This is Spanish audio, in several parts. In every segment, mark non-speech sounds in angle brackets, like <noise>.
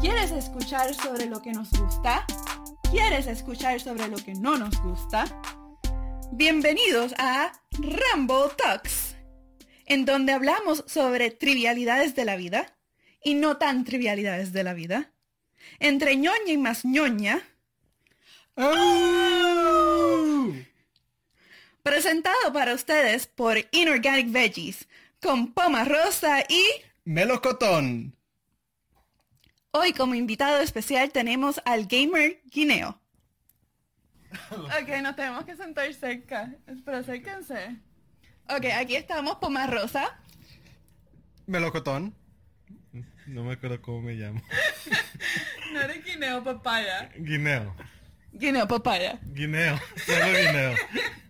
¿Quieres escuchar sobre lo que nos gusta? ¿Quieres escuchar sobre lo que no nos gusta? Bienvenidos a Rambo Talks, en donde hablamos sobre trivialidades de la vida y no tan trivialidades de la vida. Entre ñoña y más ñoña. Presentado para ustedes por Inorganic Veggies, con Poma Rosa y... Melocotón. Hoy como invitado especial tenemos al gamer Guineo. <laughs> ok, nos tenemos que sentar cerca. Pero acérquense. Ok, aquí estamos, Poma Rosa. Melocotón. No me acuerdo cómo me llamo. <laughs> No eres Guineo Papaya. Guineo. Guineo Papaya. Guineo. Solo Guineo. <laughs>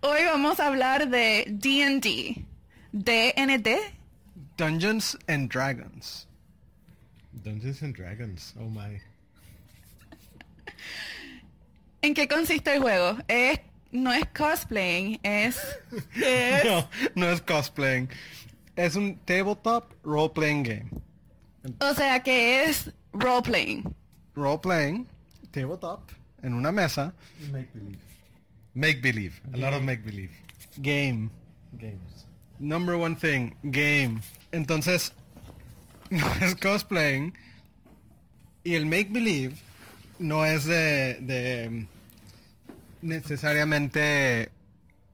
Hoy vamos a hablar de D&D. D&D. Dungeons and Dragons. Dungeons and Dragons. Oh my. ¿En qué consiste el juego? Es, no es cosplaying, es... <laughs> es No, no es cosplaying. Es un tabletop role-playing game. o sea que es roleplaying. Role-playing, tabletop, en una mesa, Make believe. Make believe. A lot of make believe. game. Games. Number one thing, game. Entonces, <laughs> no es cosplaying. Y el make believe no es de, de necesariamente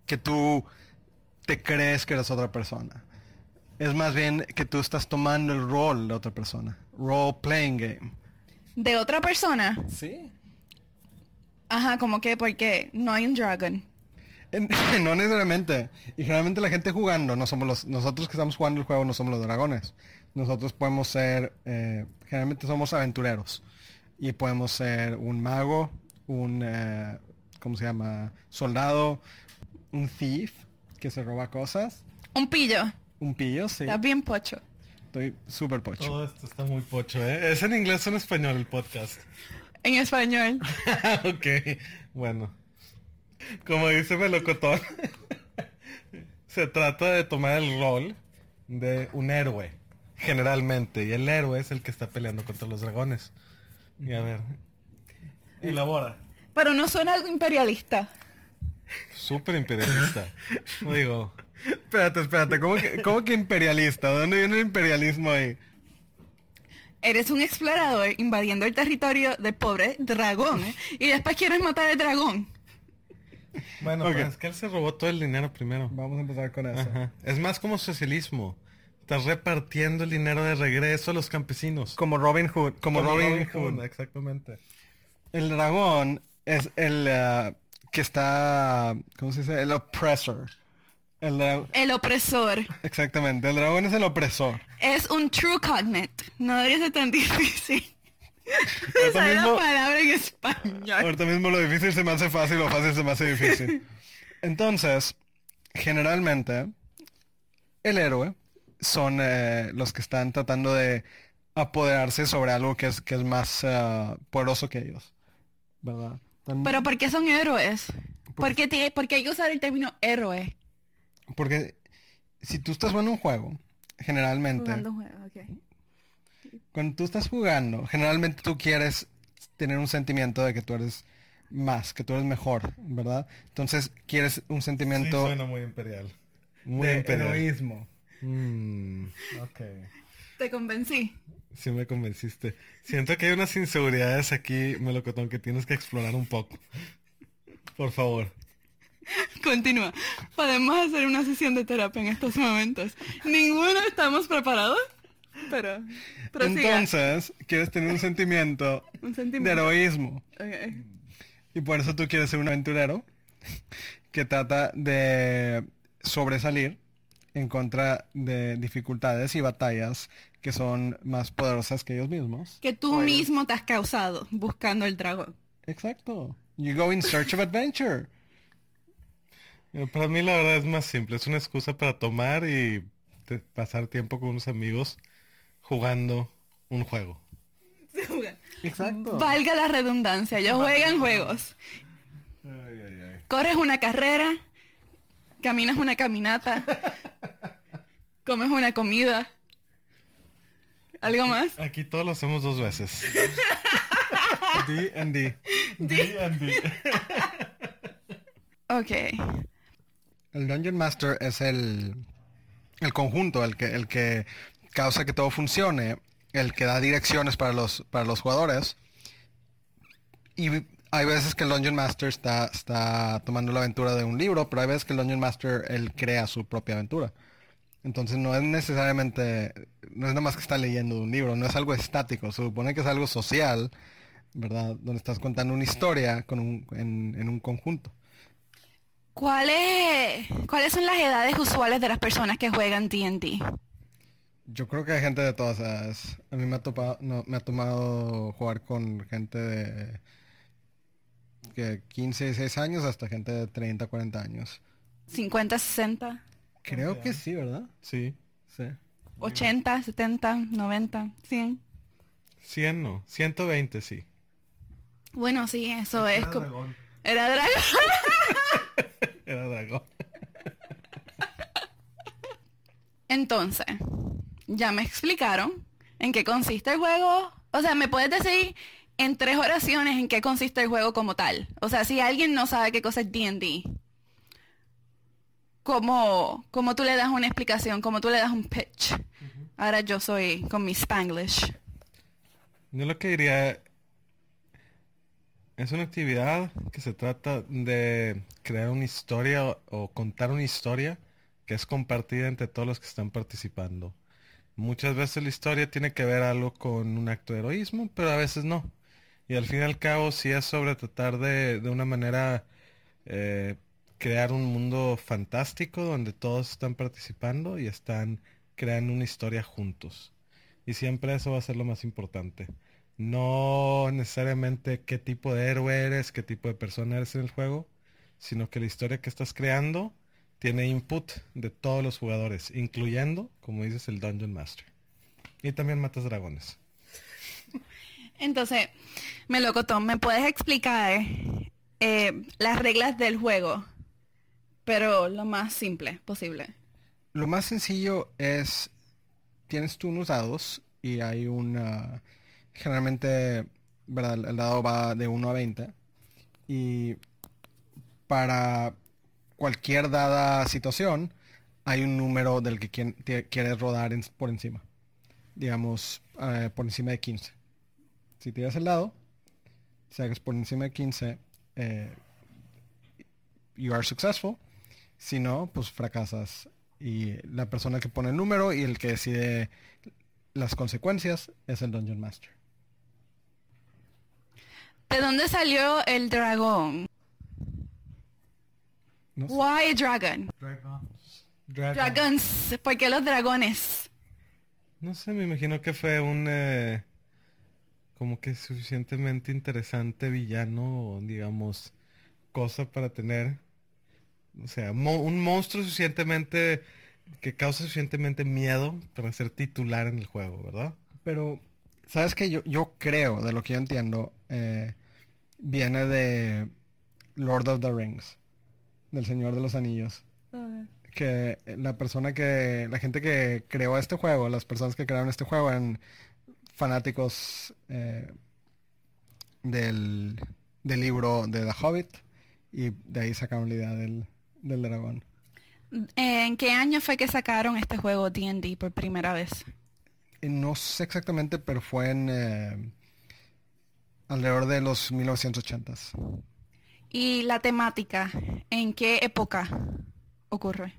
que tú te crees que eres otra persona. Es más bien que tú estás tomando el rol de otra persona. Role playing game. De otra persona. Sí. Ajá, como que porque no hay un dragon. <laughs> No necesariamente. Y generalmente la gente jugando, no somos los, nosotros que estamos jugando el juego no somos los dragones. Nosotros podemos ser, eh, generalmente somos aventureros. Y podemos ser un mago, un, eh, ¿cómo se llama? Soldado, un thief que se roba cosas, Un pillo. un pillo, sí. Está bien pocho. Estoy súper pocho. Todo esto está muy pocho, ¿eh? ¿Es en inglés o en español el podcast? En español. <laughs> ok, bueno. Como dice Melocotón, <laughs> se trata de tomar el rol de un héroe, generalmente. Y el héroe es el que está peleando contra los dragones. Y a ver, elabora. Pero no suena algo imperialista. Súper imperialista. Digo, Espérate, espérate, ¿cómo que, cómo que imperialista? ¿De ¿Dónde viene el imperialismo ahí? Eres un explorador invadiendo el territorio del pobre dragón. ¿eh? Y después quieres matar al dragón. bueno, Ok. pues es que él se robó todo el dinero primero. Vamos a empezar con eso. Ajá. Es más como socialismo. Estás repartiendo el dinero de regreso a los campesinos. Como Robin Hood, como, Robin, Hood. Exactamente. El dragón es el eh, que está, ¿cómo se dice? El oppressor. El El opresor. exactamente, el dragón es el opresor. Es un true cognate. No debería ser tan <laughs> difícil. Esa es la palabra en español. ahorita mismo lo difícil se me hace fácil, lo fácil se me hace difícil. Entonces, generalmente, el héroe son eh, los que están tratando de apoderarse sobre algo que es, que es más eh, poderoso que ellos. ¿Verdad? Están- Pero ¿por qué son héroes? ¿Por qué, tiene- por qué hay que usar el término héroe? Porque si tú estás jugando un juego, generalmente, Jugando cuando tú estás jugando, generalmente tú quieres tener un sentimiento de que tú eres más, que tú eres mejor, ¿verdad? Entonces quieres un Sí, sentimiento suena muy imperial. Muy de imperial. heroísmo. Mm, ok. Te convencí. Sí me convenciste. Siento que hay unas inseguridades aquí, Melocotón, que tienes que explorar un poco. Por favor. Continúa. Podemos hacer una sesión de terapia en estos momentos. Ninguno estamos preparados, pero prosiga. Entonces, quieres tener un sentimiento Un de sentimiento. heroísmo. Ok. Y por eso tú quieres ser un aventurero que trata de sobresalir en contra de dificultades y batallas que son más poderosas que ellos mismos. Que tú mismo te has causado buscando el dragón. Exacto. You go in search of adventure. Eh, Para mí la verdad es más simple. Es una excusa para tomar y pasar tiempo con unos amigos jugando un juego. <laughs> Exacto. Valga la redundancia, ellos juegan juegos. Ay, ay, ay. Corres una carrera, caminas una caminata, <laughs> comes una comida. ¿Algo más? Aquí todos lo hacemos dos veces. <laughs> D and D. D and D. Ok. El Dungeon Master es el, el conjunto, el que, el que causa que todo funcione, el que da direcciones para los, para los jugadores. Y hay veces que el Dungeon Master está, está tomando la aventura de un libro, pero hay veces que el Dungeon Master crea su propia aventura. Entonces no es necesariamente, no es nada más que está leyendo un libro, no es algo estático, se supone que es algo social, ¿verdad? Donde estás contando una historia con un, en, en un conjunto. ¿Cuáles, ¿Cuáles son las edades usuales de las personas que juegan D&D? Yo creo que hay gente de todas edades. A mí me ha, topado, no, me ha tomado jugar con gente de que 15, 16 años hasta gente de 30, 40 años. 50, 60, Creo que sí, ¿verdad? Sí. Sí. 80, 70, 90, 100. 100 no. 120 sí. Bueno, sí, eso es como... dragón. Era dragón. <laughs> <laughs> Era dragón. Entonces, ya me explicaron en qué consiste el juego. O sea, ¿me puedes decir en tres oraciones en qué consiste el juego como tal? O sea, si alguien no sabe qué cosa es D&D, ¿cómo, ¿cómo tú le das una explicación? ¿Cómo tú le das un pitch? Ahora yo soy con mi Spanglish. Yo lo que diría es una actividad que se trata de crear una historia o, contar una historia que es compartida entre todos los que están participando. Muchas veces la historia tiene que ver algo con un acto de heroísmo, pero a veces no. Y al fin y al cabo sí es sobre tratar de, de una manera eh, crear un mundo fantástico donde todos están participando y están creando una historia juntos. Y siempre eso va a ser lo más importante. No necesariamente qué tipo de héroe eres, qué tipo de persona eres en el juego, sino que la historia que estás creando tiene input de todos los jugadores, incluyendo, como dices, el Dungeon Master. Y también matas dragones. Entonces, Melocotón, ¿me puedes explicar eh, las reglas del juego? Pero lo más simple posible. Lo más sencillo es, tienes tú unos dados y hay una, generalmente, ¿verdad? El dado va de 1 a 20 y para cualquier dada situación hay un número del que quieres rodar por encima. Digamos, eh, por encima de 15. Si tiras el dado, si hagas por encima de 15, eh, you are successful. Si no, pues fracasas. Y la persona que pone el número y el que decide las consecuencias es el Dungeon Master. ¿De dónde salió el dragón? No sé. Why dragon? Dragons. Dragons. ¿Por qué los dragones? No sé, me imagino que fue un eh, como que suficientemente interesante villano, digamos, cosa para tener. O sea, mo- un monstruo suficientemente que causa suficientemente miedo para ser titular en el juego, ¿verdad? Pero, ¿sabes qué? Yo, yo creo, de lo que yo entiendo, eh, viene de Lord of the Rings, del Señor de los Anillos. Que la persona que, la gente que creó este juego, las personas que crearon este juego eran fanáticos eh, del, del libro de The Hobbit y de ahí sacaron la idea del, del dragón. ¿En qué año fue que sacaron este juego D&D por primera vez? Eh, No sé exactamente, pero fue en eh, alrededor de los 1980s. ¿Y la temática? ¿En qué época ocurre?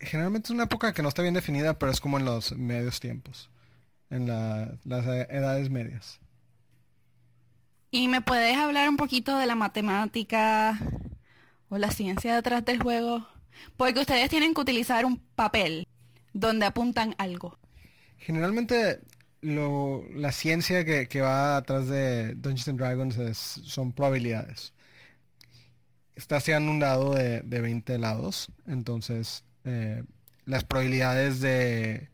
Generalmente es una época que no está bien definida, pero es como en los medios tiempos, en la- las edades medias. ¿Y me puedes hablar un poquito de la matemática o la ciencia detrás del juego? Porque ustedes tienen que utilizar un papel donde apuntan algo. Generalmente lo- la ciencia que, que va atrás de Dungeons and Dragons es- son probabilidades. Está haciendo un dado de, de 20 lados, entonces eh, las probabilidades de,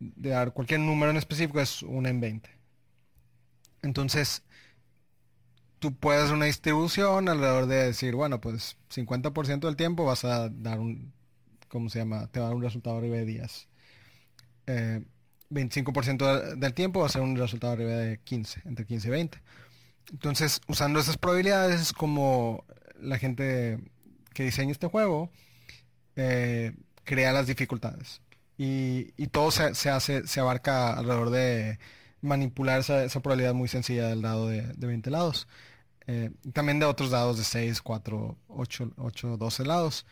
de dar cualquier número en específico es una en 20. Entonces, tú puedes una distribución alrededor de decir, bueno, pues 50% del tiempo vas a dar un, ¿cómo se llama? Te va a dar un resultado arriba de 10. 25% del tiempo va a ser un resultado arriba de 15, entre 15 y 20. Entonces, usando esas probabilidades es como la gente que diseña este juego eh, crea las dificultades. Y, todo se, hace, se abarca alrededor de manipular esa, probabilidad muy sencilla del dado de, 20 lados. Eh, también de otros dados de 6, 4, 8, 8 12 lados.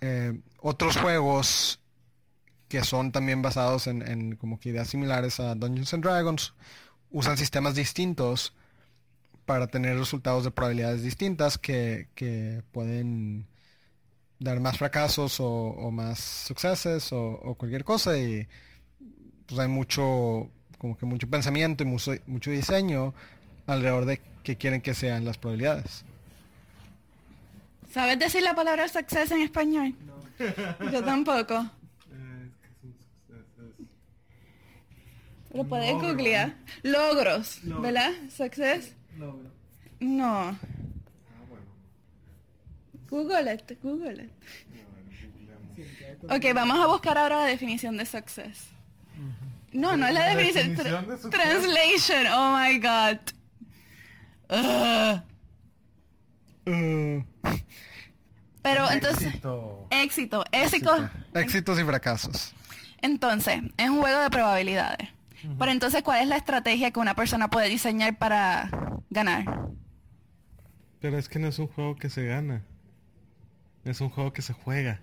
Eh, otros juegos que son también basados en, como que ideas similares a Dungeons and Dragons usan sistemas distintos para tener resultados de probabilidades distintas que, que pueden dar más fracasos o, más sucesos o, cualquier cosa y pues hay mucho como que mucho pensamiento y mucho, mucho diseño alrededor de qué quieren que sean las probabilidades. ¿Sabes decir la palabra success en español? No. Yo tampoco. Lo puedes googlear. Logros, ¿verdad? Success. Logro. No. Google it, Google it. Ok, vamos a buscar ahora la definición de success. No, no es la definición. translation, oh my god. Pero entonces... Éxito. Éxito. Éxito. Éxitos y fracasos. Entonces, es un juego de probabilidades. Pero entonces, ¿cuál es la estrategia que una persona puede diseñar para ganar? Pero es que no es un juego que se gana. Es un juego que se juega.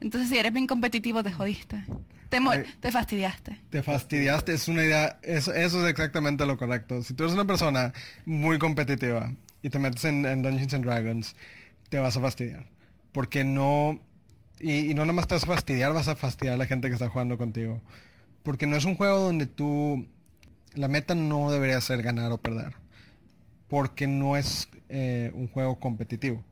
Entonces, si eres bien competitivo, te jodiste. Te, te fastidiaste. Te fastidiaste, es una idea, eso, eso, es exactamente lo correcto. Si tú eres una persona muy competitiva y te metes en, Dungeons and Dragons, te vas a fastidiar. Porque no, y, y, no nomás te vas a fastidiar, vas a fastidiar a la gente que está jugando contigo. Porque no es un juego donde tú, la meta no debería ser ganar o perder. Porque no es eh, un juego competitivo.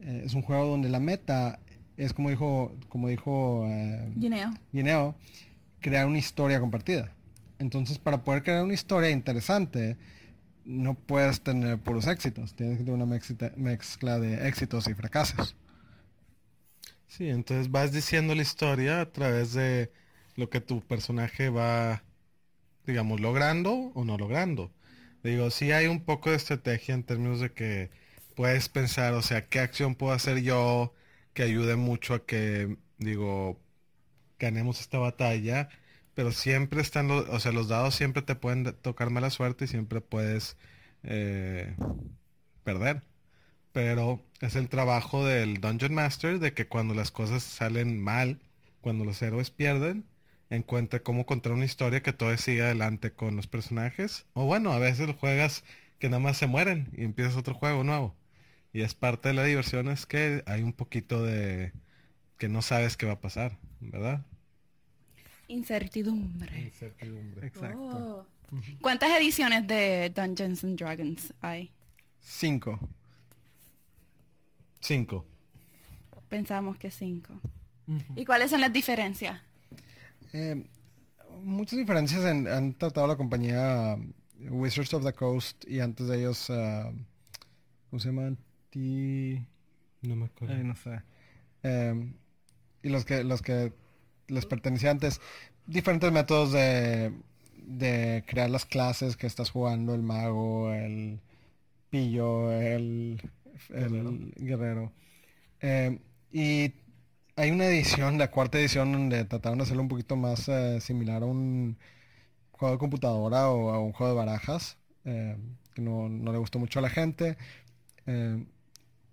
Eh, es un juego donde la meta es como dijo, como dijo eh, Guineo. crear una historia compartida. Entonces, para poder crear una historia interesante, no puedes tener puros éxitos. Tienes que tener una mezcla de éxitos y fracasos. Sí, entonces vas diciendo la historia a través de lo que tu personaje va, digamos, logrando o no logrando. Digo, sí hay un poco de estrategia en términos de que puedes pensar, o sea, qué acción puedo hacer yo que ayude mucho a que, digo, ganemos esta batalla, pero siempre están los, o sea, los dados siempre te pueden tocar mala suerte y siempre puedes eh, perder. Pero es el trabajo del Dungeon Master de que cuando las cosas salen mal, cuando los héroes pierden, encuentre cómo contar una historia que todo siga adelante con los personajes. O bueno, a veces juegas que nada más se mueren y empiezas otro juego nuevo. Y es parte de la diversión es que hay un poquito de que no sabes qué va a pasar, ¿verdad? Incertidumbre. Incertidumbre. Exacto. Oh. ¿Cuántas ediciones de Dungeons and Dragons hay? Cinco. Cinco. Pensamos que cinco. ¿Y cuáles son las diferencias? Eh, muchas diferencias han tratado la compañía Wizards of the Coast y antes de ellos, uh, ¿cómo se llaman? No me acuerdo. no sé. Em, y los que, los que les pertenecía antes, diferentes métodos de, de crear las clases que estás jugando, el mago, el pillo, el, el guerrero. Em, y hay una edición, la cuarta edición, donde trataron de hacerlo un poquito más eh, similar a un juego de computadora o a un juego de barajas, em, que no, no, le gustó mucho a la gente.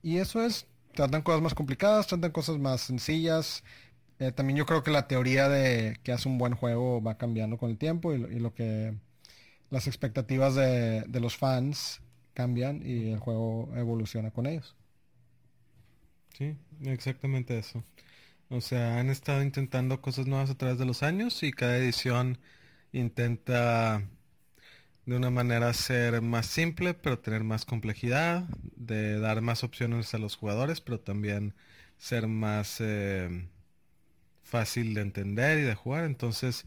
Y eso es, tratan cosas más complicadas, tratan cosas más sencillas. Eh, también yo creo que la teoría de que hace un buen juego va cambiando con el tiempo y, lo que las expectativas de, los fans cambian y el juego evoluciona con ellos. Sí, exactamente eso. O sea, han estado intentando cosas nuevas a través de los años y cada edición intenta de una manera ser más simple, pero tener más complejidad, de dar más opciones a los jugadores, pero también ser más eh, fácil de entender y de jugar. Entonces,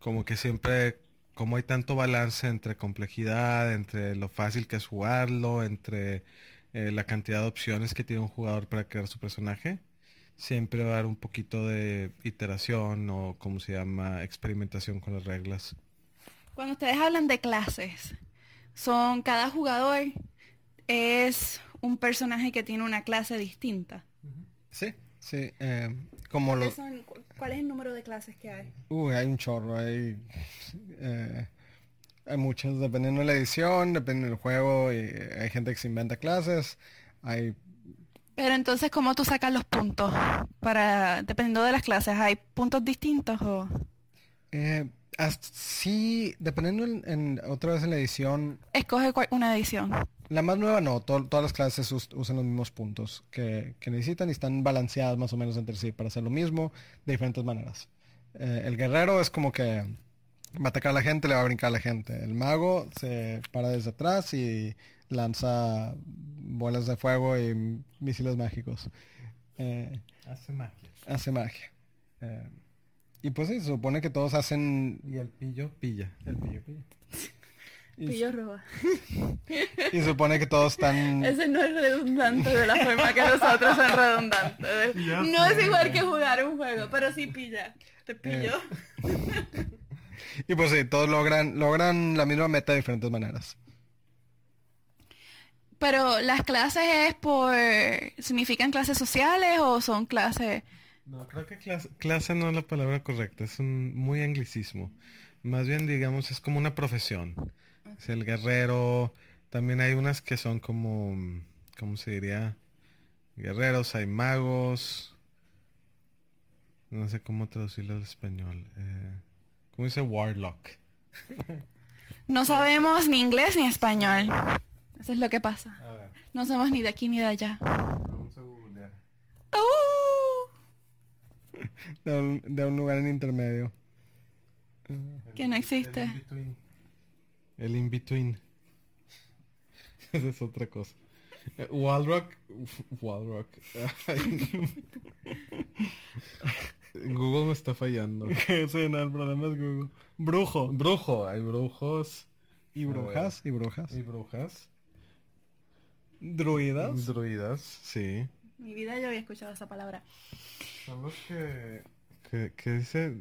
como que siempre como hay tanto balance entre complejidad, entre lo fácil que es jugarlo, entre eh, la cantidad de opciones que tiene un jugador para crear su personaje, siempre va a haber un poquito de iteración o como se llama, experimentación con las reglas. Cuando ustedes hablan de clases, son cada jugador es un personaje que tiene una clase distinta. Sí, sí. eh, como lo... ¿Cuáles son- cu- ¿Cuál es el número de clases que hay? Uy, hay un chorro, hay... eh, hay muchas, dependiendo de la edición, dependiendo del juego, y hay gente que se inventa clases, hay... Pero entonces, ¿cómo tú sacas los puntos? Para, dependiendo de las clases, ¿hay puntos distintos o...? eh, sí, dependiendo en, en- otra vez en la edición, Escoge una edición. la más nueva no, to- todas las clases us- usan los mismos puntos que, que necesitan y están balanceadas más o menos entre sí para hacer lo mismo de diferentes maneras. Eh, el guerrero es como que va a atacar a la gente, le va a brincar a la gente. El mago se para desde atrás y lanza bolas de fuego y misiles mágicos. Eh, Hace magia. hace magia. Eh, y pues sí, se supone que todos hacen... Y el pillo pilla. El pillo, pillo. Y, <laughs> Pillo roba. <laughs> y supone que todos están... Ese no es redundante de la forma que nosotros son redundantes. <laughs> Ya No es igual que jugar un juego, pero sí pilla. Te pillo. Y pues sí, todos logran, logran la misma meta de diferentes maneras. Pero las clases es por... ¿Significan clases sociales o son clases... No, creo que clase, clase no es la palabra correcta, es un muy anglicismo. Más bien, digamos, es como una profesión. Es el guerrero, también hay unas que son como, ¿cómo se diría? Guerreros, hay magos. No sé cómo traducirlo al español. Eh, ¿Cómo dice warlock? No sabemos ni inglés ni español. Eso es lo que pasa. A ver, No somos ni de aquí ni de allá. vamos a googlear. ¡Uh! De un, de un lugar en intermedio. Que no existe. El in-between. El in-between. <laughs> Esa es otra cosa. Eh, Walrock. Walrock. <laughs> Google me está fallando. <laughs> sí, no, el problema es Google. Brujo. Brujo, hay brujos. Y brujas, y brujas. Y brujas. Druidas. Druidas, sí. Mi vida yo había escuchado esa palabra. Son los que... que, que dice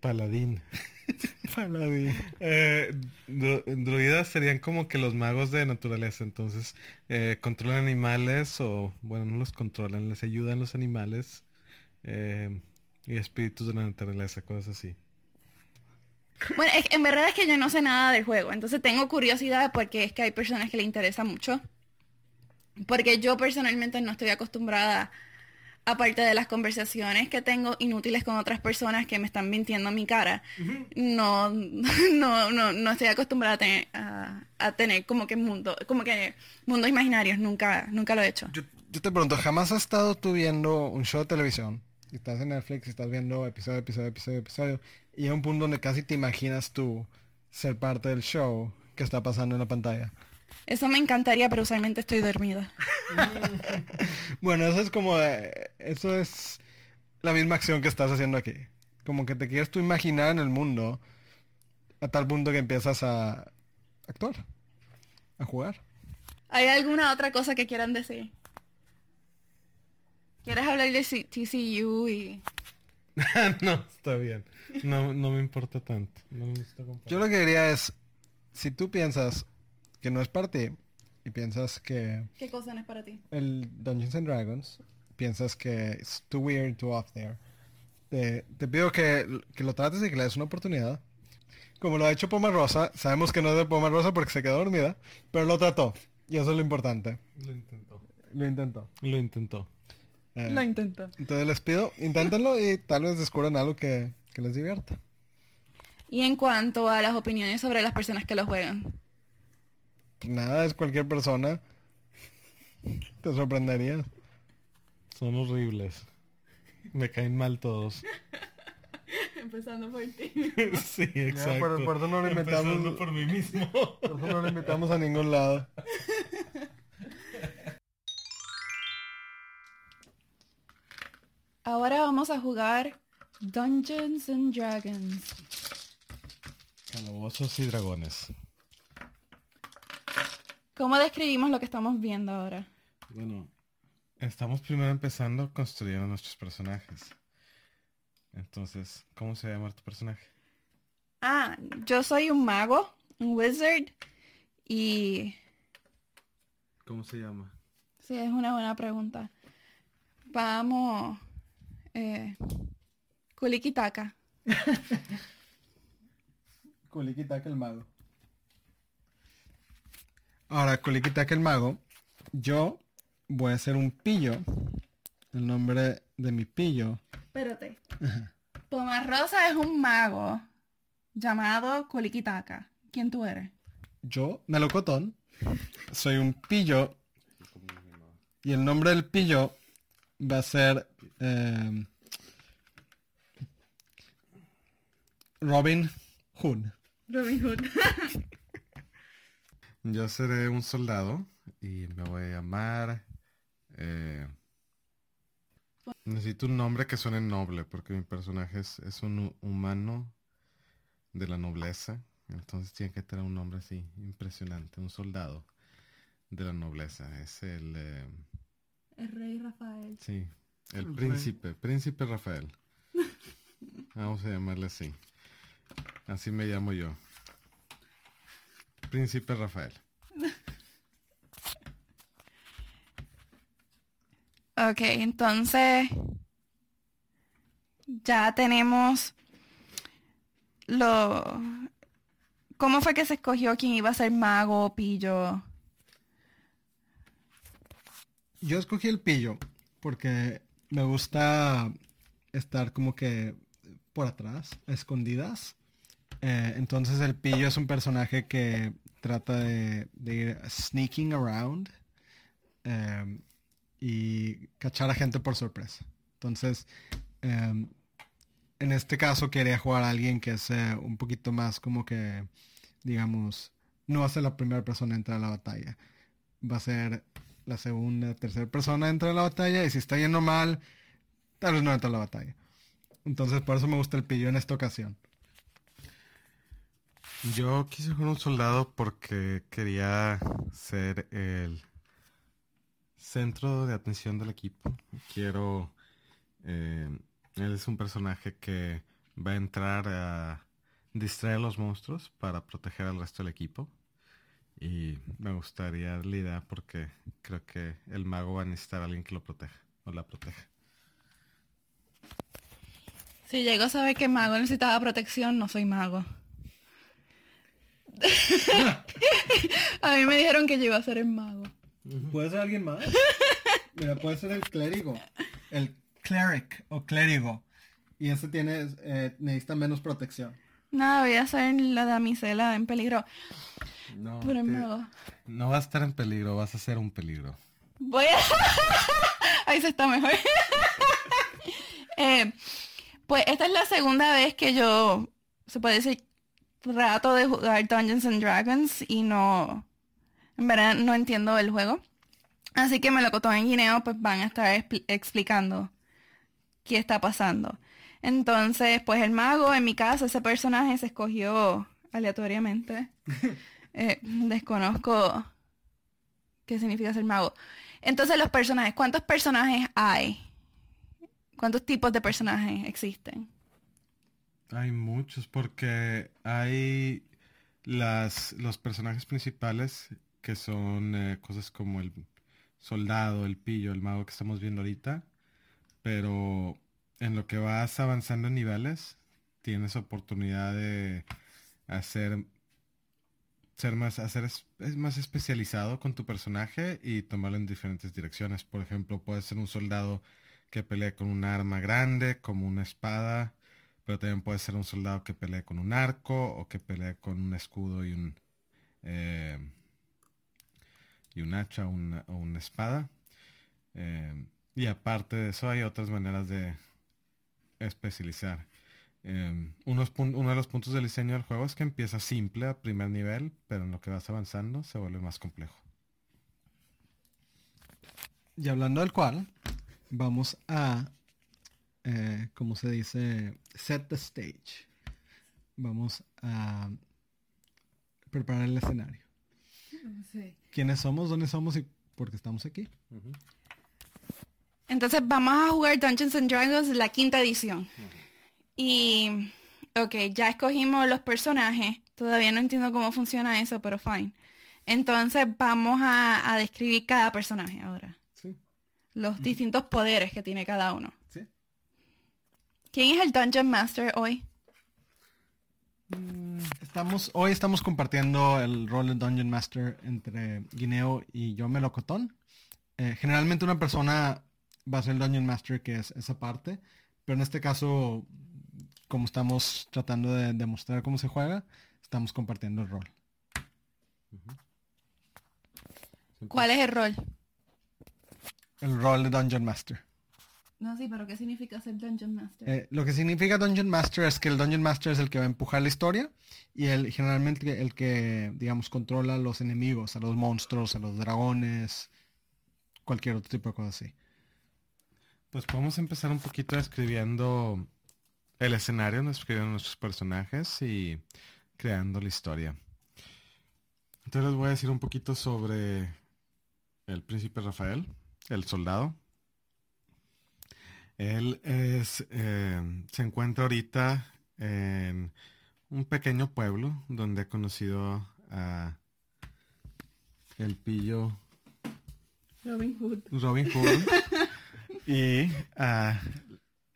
paladín. <laughs> Paladín. Eh, dru- druidas serían como que los magos de naturaleza, entonces eh, controlan animales o, bueno, no los controlan, les ayudan los animales eh, y espíritus de la naturaleza, cosas así. Bueno, es- en verdad es que yo no sé nada del juego, entonces tengo curiosidad porque es que hay personas que le interesa mucho. Porque yo personalmente no estoy acostumbrada, aparte de las conversaciones que tengo inútiles con otras personas que me están mintiendo a mi cara, no, <laughs> no, no, no estoy acostumbrada a tener, a, a tener como que mundo, como que mundos imaginarios, nunca, nunca lo he hecho. Yo, yo te pregunto, ¿jamás has estado tú viendo un show de televisión? Y estás en Netflix y estás viendo episodio, episodio, episodio, episodio. Y hay un punto donde casi te imaginas tú ser parte del show que está pasando en la pantalla. Eso me encantaría, pero usualmente estoy dormida. <laughs> Bueno, eso es como... eh, eso es la misma acción que estás haciendo aquí. Como que te quieres tú imaginar en el mundo a tal punto que empiezas a actuar, a jugar. ¿Hay alguna otra cosa que quieran decir? ¿Quieres hablar de C- TCU y...? <laughs> no, está bien. No, no me importa tanto. No me gusta. Yo lo que diría es, si tú piensas que no es para ti y piensas que ¿Qué cosa no es para ti? el Dungeons and Dragons, piensas que es too weird, too off there, te, te pido que, que lo trates y que le des una oportunidad. Como lo ha hecho Poma Rosa, sabemos que no es de Poma Rosa porque se quedó dormida, pero lo trató. Y eso es lo importante. Lo intentó. Lo intentó. Lo intentó. Eh, Lo intento. entonces les pido, inténtenlo y tal vez descubran algo que, que les divierta. Y en cuanto a las opiniones sobre las personas que lo juegan. Nada, es cualquier persona. Te sorprenderías. Son horribles. Me caen mal todos. Empezando por ti. <laughs> sí, exacto. por- por eso no lo inventamos. Empezando por mí mismo. Por eso no lo invitamos a ningún lado. Ahora vamos a jugar Dungeons and Dragons. Calabozos y dragones. ¿Cómo describimos lo que estamos viendo ahora? Bueno, estamos primero empezando construyendo nuestros personajes. Entonces, ¿cómo se llama tu personaje? Ah, yo soy un mago, un wizard, y ¿Cómo se llama? sí, es una buena pregunta. Vamos, eh, Kulikitaka. <laughs> Kulikitaka el mago. Ahora, Kulikitaka el mago, yo voy a ser un pillo. El nombre de mi pillo. Espérate. Pomarrosa es un mago llamado Kulikitaka. ¿Quién tú eres? Yo, melocotón, soy un pillo. Y el nombre del pillo va a ser eh, Robin Hood. Robin Hood. <laughs> Yo seré un soldado y me voy a llamar... eh, necesito un nombre que suene noble porque mi personaje es, es un hu- humano de la nobleza. Entonces tiene que tener un nombre así, impresionante. Un soldado de la nobleza. Es el... eh, El rey Rafael. sí, el El rey. príncipe. Príncipe Rafael. <laughs> Vamos a llamarle así. Así me llamo yo. Príncipe Rafael. Ok, entonces ya tenemos lo... ¿Cómo fue que se escogió quién iba a ser mago o pillo? Yo escogí el pillo porque me gusta estar como que por atrás, a escondidas. Eh, entonces el pillo es un personaje que trata de, ir sneaking around eh, y cachar a gente por sorpresa. Entonces, eh, en este caso quería jugar a alguien que sea un poquito más como que, digamos, no va a ser la primera persona a entrar a la batalla. Va a ser la segunda, tercera persona entra a la batalla y si está yendo mal, tal vez no entra a la batalla. Entonces por eso me gusta el pillo en esta ocasión. Yo quise jugar un soldado porque quería ser el centro de atención del equipo. Quiero... eh, él es un personaje que va a entrar a distraer a los monstruos para proteger al resto del equipo. Y me gustaría idea porque creo que el mago va a necesitar a alguien que lo proteja o la proteja. Si llego a saber que mago necesitaba protección, no soy mago. <laughs> a mí me dijeron que yo iba a ser el mago. ¿Puede ser alguien más? <laughs> Mira, puede ser el clérigo. El cleric o clérigo. Y ese tiene, eh, necesita menos protección. Nada, voy a ser la damisela en peligro No, por el te- mago. no vas a estar en peligro, vas a ser un peligro. Voy a... <laughs> Ahí se está mejor. Eh, pues esta es la segunda vez que yo, se puede decir, trato de jugar Dungeons and Dragons y no, en verdad no entiendo el juego. Así que Melocotón en Guineo pues van a estar expli- explicando qué está pasando. Entonces, pues el mago, en mi caso, ese personaje se escogió aleatoriamente. <laughs> Eh, desconozco qué significa ser mago. Entonces los personajes, ¿cuántos personajes hay? ¿Cuántos tipos de personajes existen? Hay muchos porque hay las, los personajes principales que son eh, cosas como el soldado, el pillo, el mago que estamos viendo ahorita, pero en lo que vas avanzando en niveles tienes oportunidad de hacer ser más hacer es, más especializado con tu personaje y tomarlo en diferentes direcciones. Por ejemplo, puedes ser un soldado que pelee con un arma grande, como una espada, pero también puede ser un soldado que pelee con un arco o que pelee con un escudo y un eh, y un hacha o una, espada. Eh, y aparte de eso hay otras maneras de especializar. Eh, unos uno de los puntos del diseño del juego es que empieza simple a primer nivel, pero en lo que vas avanzando se vuelve más complejo. Y hablando del cual, vamos a, eh, como se dice, set the stage. Vamos a preparar el escenario. Sí. ¿Quiénes somos? ¿Dónde somos? ¿Y por qué estamos aquí? Entonces vamos a jugar Dungeons and Dragons la quinta edición. Y, ok, ya escogimos los personajes. Todavía no entiendo cómo funciona eso, pero fine. Entonces vamos a, a describir cada personaje ahora. Sí. Los distintos poderes que tiene cada uno. ¿Quién es el Dungeon Master hoy? Estamos, hoy estamos compartiendo el rol de Dungeon Master entre Guineo y yo Melocotón. Eh, generalmente una persona va a ser el Dungeon Master, que es esa parte, pero en este caso, como estamos tratando de demostrar cómo se juega, estamos compartiendo el rol. ¿Cuál es el rol? El rol de Dungeon Master. No, sí, pero ¿qué significa ser Dungeon Master? Eh, lo que significa Dungeon Master es que el Dungeon Master es el que va a empujar la historia y el, generalmente el que, digamos, controla a los enemigos, a los monstruos, a los dragones, cualquier otro tipo de cosa así. Pues podemos empezar un poquito describiendo el escenario, describiendo nuestros personajes y creando la historia. Entonces les voy a decir un poquito sobre el príncipe Rafael, el soldado. Él es, eh, se encuentra ahorita en un pequeño pueblo donde ha conocido a el pillo Robin Hood. Robin Hood <laughs> y a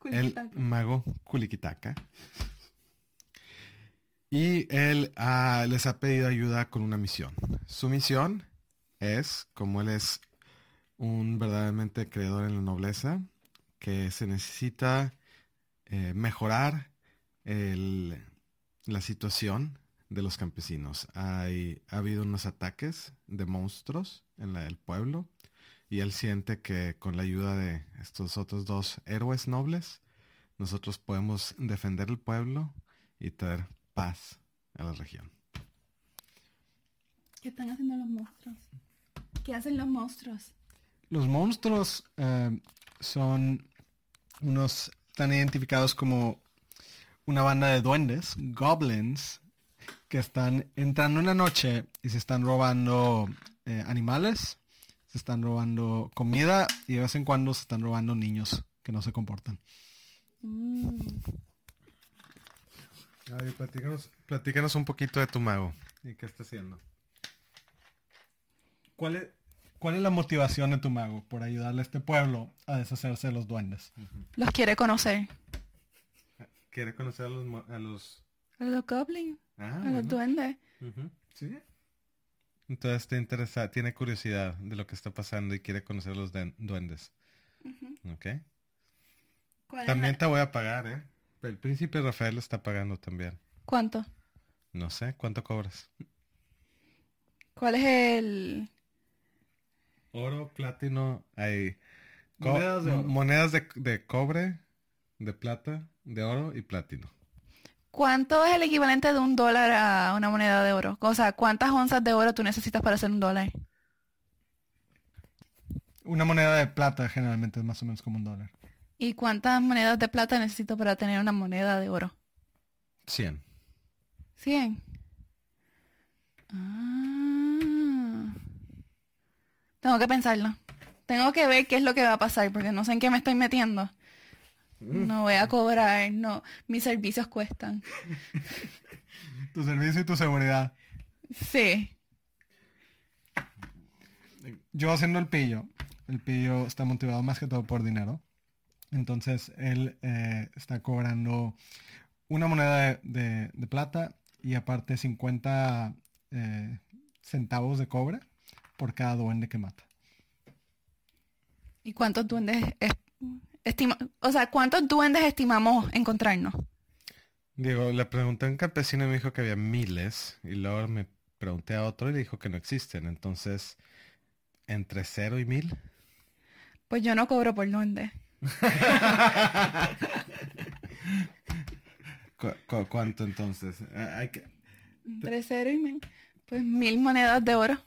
el mago Kulikitaka. Y él ah, les ha pedido ayuda con una misión. Su misión es, como él es un verdaderamente creador en la nobleza, que se necesita eh, mejorar el- la situación de los campesinos. Hay, ha habido unos ataques de monstruos en la- el pueblo y él siente que con la ayuda de estos otros dos héroes nobles, nosotros podemos defender el pueblo y traer paz a la región. ¿Qué están haciendo los monstruos? ¿Qué hacen los monstruos? Los monstruos eh, son unos, están identificados como una banda de duendes, goblins, que están entrando en la noche y se están robando eh, animales, se están robando comida y de vez en cuando se están robando niños que no se comportan. Mm. Ay, platícanos, platícanos un poquito de tu mago. ¿Y qué está haciendo? ¿Cuál es, ¿Cuál es la motivación de tu mago por ayudarle a este pueblo a deshacerse de los duendes? Los quiere conocer. ¿Quiere conocer a los... mo- A los... A los goblins, Ah, a los bueno. duendes. Ujú, Sí. Entonces te interesa, tiene curiosidad de lo que está pasando y quiere conocer a los den- duendes. Ok. ¿Cuál es También la- te voy a pagar, ¿eh? El príncipe Rafael está pagando también. ¿Cuánto? No sé, ¿cuánto cobras? ¿Cuál es el...? Oro, platino, hay Monedas de oro. monedas de, de cobre, de plata, de oro y platino. ¿Cuánto es el equivalente de un dólar a una moneda de oro? O sea, ¿cuántas onzas de oro tú necesitas para hacer un dólar? Una moneda de plata generalmente es más o menos como un dólar. ¿Y cuántas monedas de plata necesito para tener una moneda de oro? 100. 100. Ah. Tengo que pensarlo. Tengo que ver qué es lo que va a pasar porque no sé en qué me estoy metiendo. No voy a cobrar, no. Mis servicios cuestan. <laughs> Tu servicio y tu seguridad. Sí. Yo haciendo el pillo. El pillo está motivado más que todo por dinero. Entonces él eh, está cobrando una moneda de, de- de plata y aparte 50 eh, centavos de cobre por cada duende que mata. ¿Y cuántos duendes es- estima, o sea, cuántos duendes estimamos encontrarnos? Digo, le pregunté a un campesino y me dijo que había miles. Y luego me pregunté a otro y dijo que no existen. Entonces, entre cero y mil. Pues yo no cobro por duendes. <laughs> ¿Cu- cu- cuánto entonces? Ah, hay que- Entre cero y mil. Pues mil monedas de oro.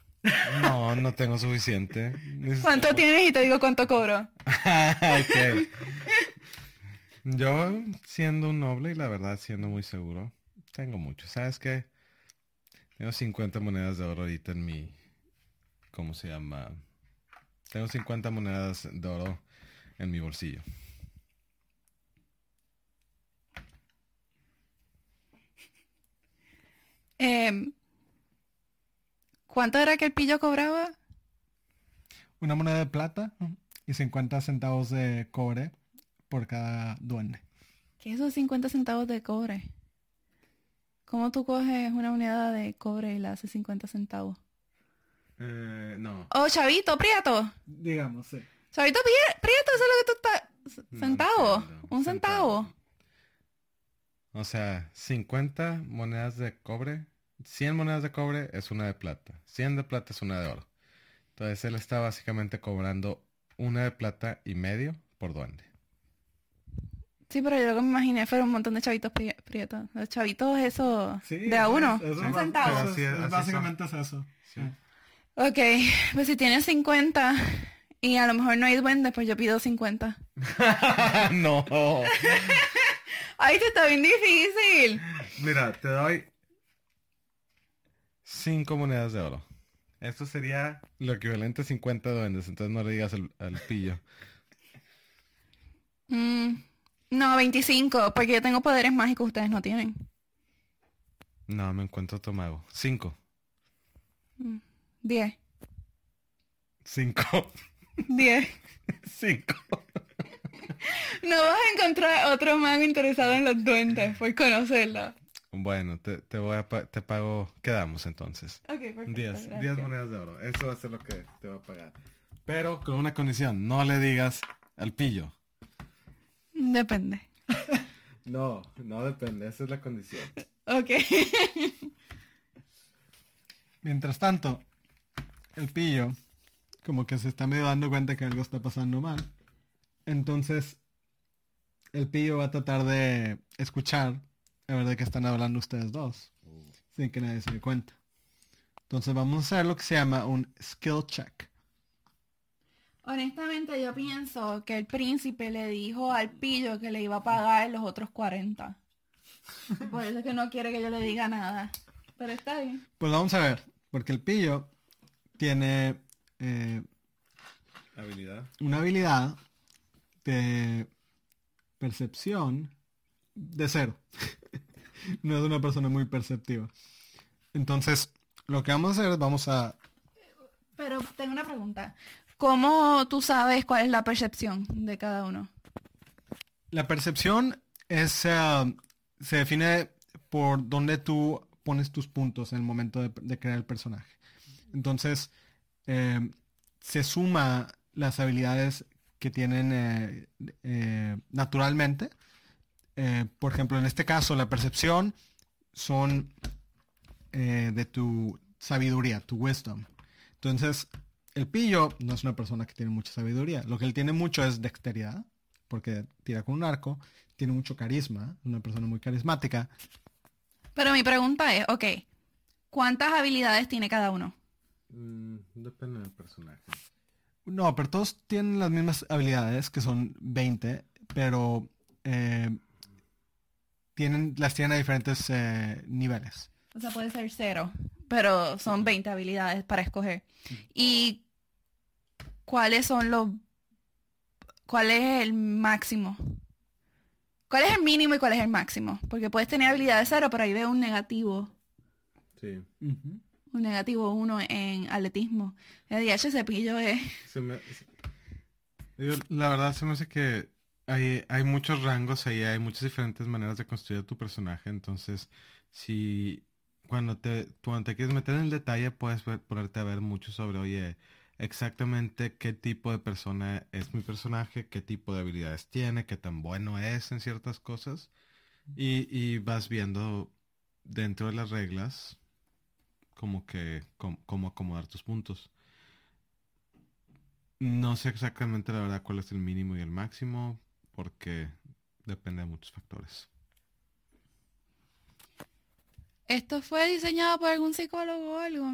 No, no tengo suficiente. ¿Cuánto tienes y te digo cuánto cobro? <laughs> Ok. Yo, siendo un noble y la verdad siendo muy seguro, tengo mucho. ¿Sabes qué? Tengo 50 monedas de oro ahorita en mi... ¿Cómo se llama? Tengo 50 monedas de oro en mi bolsillo. Em, ¿Cuánto era que el pillo cobraba? Una moneda de plata y 50 centavos de cobre por cada duende. ¿Qué es esos 50 centavos de cobre? ¿Cómo tú coges una unidad de cobre y la haces 50 centavos? Eh, no. Oh, chavito, prieto. Digamos, sí. Chavito prie- prieto, eso es lo que tú estás... No, Centavo. Un centavo. O sea, 50 monedas de cobre, 100 monedas de cobre es una de plata, 100 de plata es una de oro. Entonces él está básicamente cobrando una de plata y medio por duende. Sí, pero yo lo que me imaginé fueron un montón de chavitos pri- prietos. Los chavitos, eso... de a uno. un centavo. Así es, así básicamente es eso. Ok, pues si tienes 50 y a lo mejor no hay duendes, pues yo pido 50. <laughs> no. <laughs> Ay, te está bien difícil. Mira, te doy 5 monedas de oro. Esto sería lo equivalente a 50 duendes, entonces no le digas al, al pillo. Mm, no, 25, porque yo tengo poderes mágicos que ustedes no tienen. No, me encuentro otro mago. 5. 10. 5. 10. 5. No vas a encontrar otro mago interesado en los duendes por conocerlo. Bueno, te, te voy a pa- te pago, quedamos entonces. Ok, perfecto. 10, gracias. 10 monedas de oro. Eso va a ser lo que te va a pagar. Pero con una condición, no le digas al pillo. Depende. <laughs> No, no depende, esa es la condición. Ok. <laughs> Mientras tanto, el pillo como que se está medio dando cuenta que algo está pasando mal. Entonces, el pillo va a tratar de escuchar a ver de qué están hablando ustedes dos. Sin que nadie se dé cuenta. Entonces vamos a hacer lo que se llama un skill check. Honestamente yo pienso que el príncipe le dijo al pillo que le iba a pagar los otros 40. <laughs> Por eso es que no quiere que yo le diga nada. Pero está bien. Pues vamos a ver, porque el pillo tiene eh, Habilidad. una habilidad de percepción de cero. <laughs> no es una persona muy perceptiva. Entonces, lo que vamos a hacer es vamos a... Pero tengo una pregunta. ¿Cómo tú sabes cuál es la percepción de cada uno? La percepción es... se define por dónde tú pones tus puntos en el momento de, de crear el personaje. Entonces, eh, se suma las habilidades que tienen eh, eh, naturalmente. Eh, por ejemplo, en este caso, la percepción son eh, de tu sabiduría, tu wisdom. Entonces, el pillo no es una persona que tiene mucha sabiduría. Lo que él tiene mucho es dexteridad, porque tira con un arco. Tiene mucho carisma, una persona muy carismática. Pero mi pregunta es, ok, ¿cuántas habilidades tiene cada uno? Mm, depende del personaje. No, pero todos tienen las mismas habilidades, que son 20, pero eh, tienen, las tienen a diferentes eh, niveles. O sea, puede ser cero, pero son 20 habilidades para escoger. ¿Y cuáles son los... ¿Cuál es el máximo? ¿Cuál es el mínimo y cuál es el máximo? Porque puedes tener habilidades cero, pero ahí veo un negativo. Sí. Un negativo uno en atletismo. El DH cepillo es... Se me- la verdad se me hace que hay, hay muchos rangos ahí, hay muchas diferentes maneras de construir tu personaje, entonces si cuando te, cuando te quieres meter en el detalle puedes ver- ponerte a ver mucho sobre, oye, exactamente qué tipo de persona es mi personaje, qué tipo de habilidades tiene, qué tan bueno es en ciertas cosas y, y vas viendo dentro de las reglas como que com- cómo acomodar tus puntos. No sé exactamente la verdad cuál es el mínimo y el máximo, porque depende de muchos factores. ¿Esto fue diseñado por algún psicólogo o algo?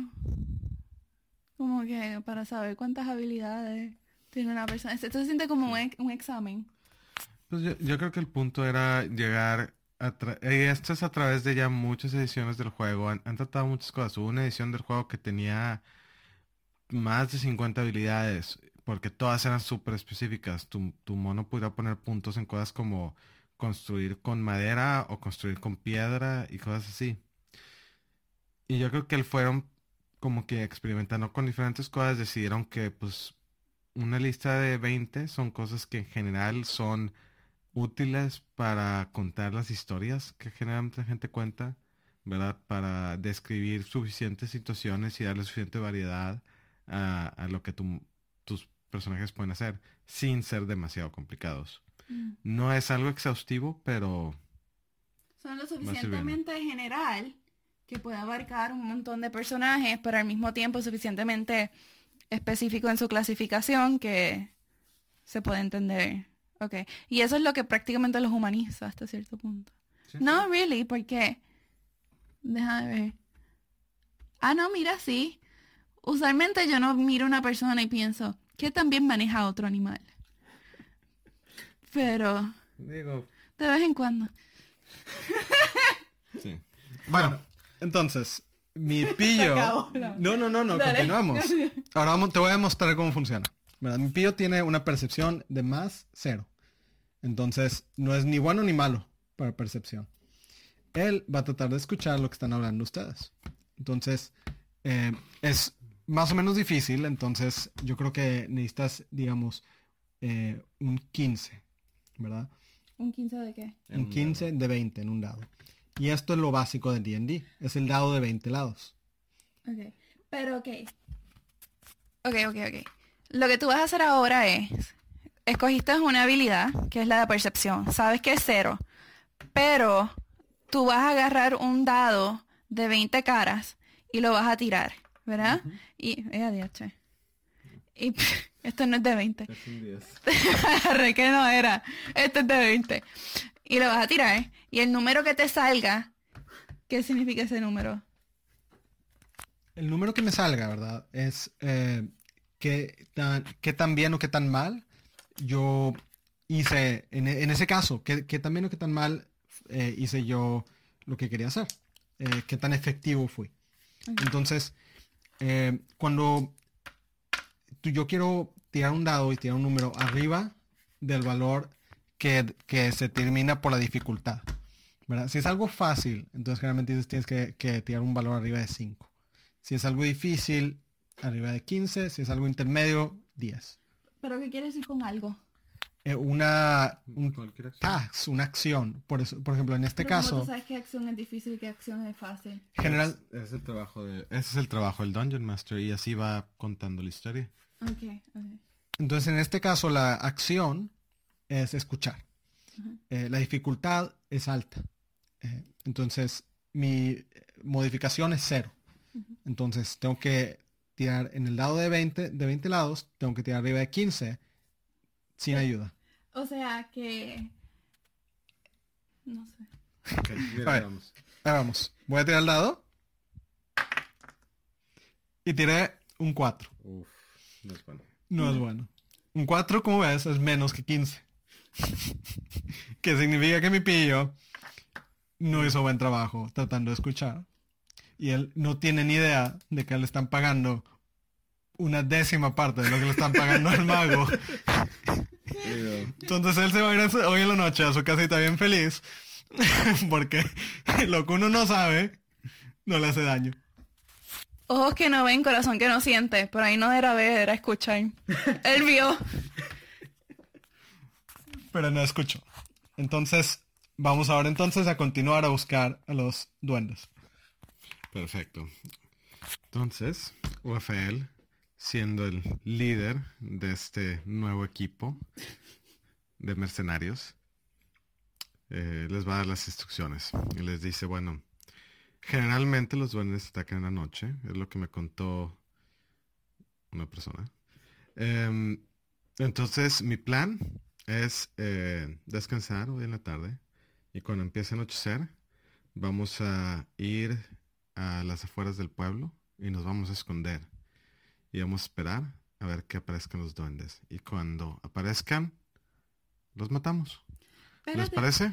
Como que para saber cuántas habilidades tiene una persona. Esto se siente como un, ex- un examen. Pues yo, yo creo que el punto era llegar a y esto es a través de ya muchas ediciones del juego. Han, han tratado muchas cosas. Hubo una edición del juego que tenía más de 50 habilidades, porque todas eran súper específicas. Tu, tu mono podía poner puntos en cosas como construir con madera o construir con piedra y cosas así. Y yo creo que él fueron como que experimentando con diferentes cosas, decidieron que pues una lista de 20 son cosas que en general son útiles para contar las historias que generalmente la gente cuenta, ¿verdad? Para describir suficientes situaciones y darle suficiente variedad a, a lo que tu- tus personajes pueden hacer, sin ser demasiado complicados. Mm. No es algo exhaustivo, pero Son lo suficientemente general que puede abarcar un montón de personajes, pero al mismo tiempo suficientemente específico en su clasificación que se puede entender. Ok. Y eso es lo que prácticamente los humaniza hasta cierto punto. No, really, porque... Déjame ver. Ah, no, mira, sí. Usualmente yo no miro a una persona y pienso, ¿qué también maneja a otro animal? Pero, digo, de vez en cuando. sí. Bueno, entonces, mi <laughs> pillo... acabó, no. No, no, no, no, Dale. continuamos. <laughs> Ahora vamos, te voy a mostrar cómo funciona. ¿verdad? Mi pillo tiene una percepción de más cero. Entonces, no es ni bueno ni malo para percepción. Él va a tratar de escuchar lo que están hablando ustedes. Entonces, eh, es más o menos difícil. Entonces, yo creo que necesitas, digamos, eh, un 15, ¿verdad? ¿Un 15 de qué? Un 15 de 20 en un dado. Y esto es lo básico del D&D. Es el dado de 20 lados. Ok. Pero ok. Ok, ok, ok. Lo que tú vas a hacer ahora es, escogiste una habilidad, que es la de percepción. Sabes que es cero. Pero tú vas a agarrar un dado de 20 caras y lo vas a tirar, ¿verdad? Y, eh, adiache. Y <laughs> esto no es de 20. Es un 10. <laughs> Re que no era. Este es de 20. Y lo vas a tirar. Y el número que te salga, ¿qué significa ese número? El número que me salga, ¿verdad? Es eh, qué tan, qué tan bien o qué tan mal yo hice, en, en ese caso, qué, qué tan bien o qué tan mal eh, hice yo lo que quería hacer. Eh, qué tan efectivo fui. Entonces, eh, cuando yo quiero tirar un dado y tirar un número arriba del valor que, que se termina por la dificultad. ¿verdad? Si es algo fácil, entonces generalmente tienes que, tirar un valor arriba de 5. Si es algo difícil, arriba de 15. Si es algo intermedio, 10. ¿Pero qué quiere decir con algo? Eh, una, un acción. task, una acción. Por, eso, por ejemplo, en este Pero ¿cómo caso, tú sabes qué acción es difícil y qué acción es fácil? general, Es, es el trabajo de, ese es el trabajo del Dungeon Master y así va contando la historia. Ok, ok. Entonces, en este caso, la acción es escuchar. Eh, la dificultad es alta. Eh, entonces, mi modificación es cero. Entonces, tengo que tirar en el dado de 20, de 20 lados, tengo que tirar arriba de 15 sin ayuda. O sea que... No sé. A ver. Ahí vamos. Voy a tirar el dado. Y tiré un 4. Uf, no es bueno. No es bueno. Un 4, como ves, es menos que 15. <laughs> que significa que mi pillo no hizo buen trabajo tratando de escuchar. Y él no tiene ni idea de que le están pagando una décima parte de lo que le están pagando al mago. <laughs> Entonces él se va a ir a su- hoy en la noche a su casita bien feliz. <laughs> porque lo que uno no sabe no le hace daño. Ojos que no ven, corazón que no siente. Por ahí no era ver, era escuchar. Él vio. Pero no escucho. Entonces, vamos ahora entonces a continuar a buscar a los duendes. Perfecto. Entonces, Rafael, siendo el líder de este nuevo equipo de mercenarios, eh, les va a dar las instrucciones. Y les dice, bueno, generalmente los duendes atacan en la noche, es lo que me contó una persona. Em, entonces, mi plan es eh, descansar hoy en la tarde y cuando empiece a anochecer, vamos a ir a las afueras del pueblo y nos vamos a esconder. Y vamos a esperar a ver que aparezcan los duendes. Y cuando aparezcan, los matamos. ¿Les parece?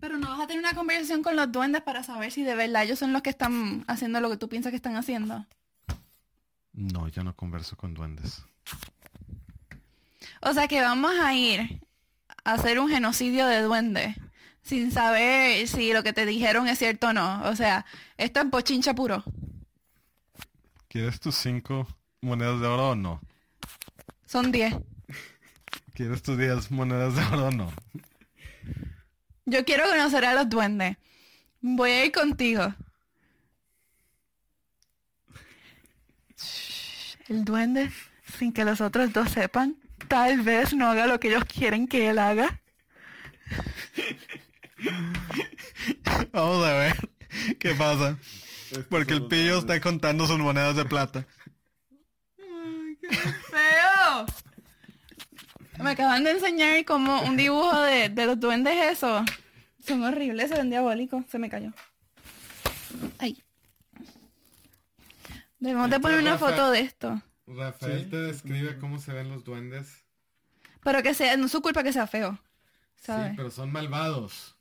Pero no vas a tener una conversación con los duendes para saber si de verdad ellos son los que están haciendo lo que tú piensas que están haciendo. No, yo no converso con duendes. O sea que vamos a ir a hacer un genocidio de duendes sin saber si lo que te dijeron es cierto o no. O sea, esto es pochincha puro. ¿Quieres tus cinco monedas de oro o no? Son 10. ¿Quieres tus diez monedas de oro o no? Yo quiero conocer a los duendes. Voy a ir contigo. El duende, sin que los otros dos sepan, tal vez no haga lo que ellos quieren que él haga. Vamos a ver qué pasa. Porque el pillo está contando sus monedas de plata. ¡Feo! Me acaban de enseñar como un dibujo de, de los duendes eso. Son horribles, se ven diabólicos. Se me cayó. Ay. Debemos de Esto poner una Rafa. foto de esto. Rafael te describe cómo se ven los duendes. Pero que sea, no es su culpa que sea feo. Sí, pero son malvados.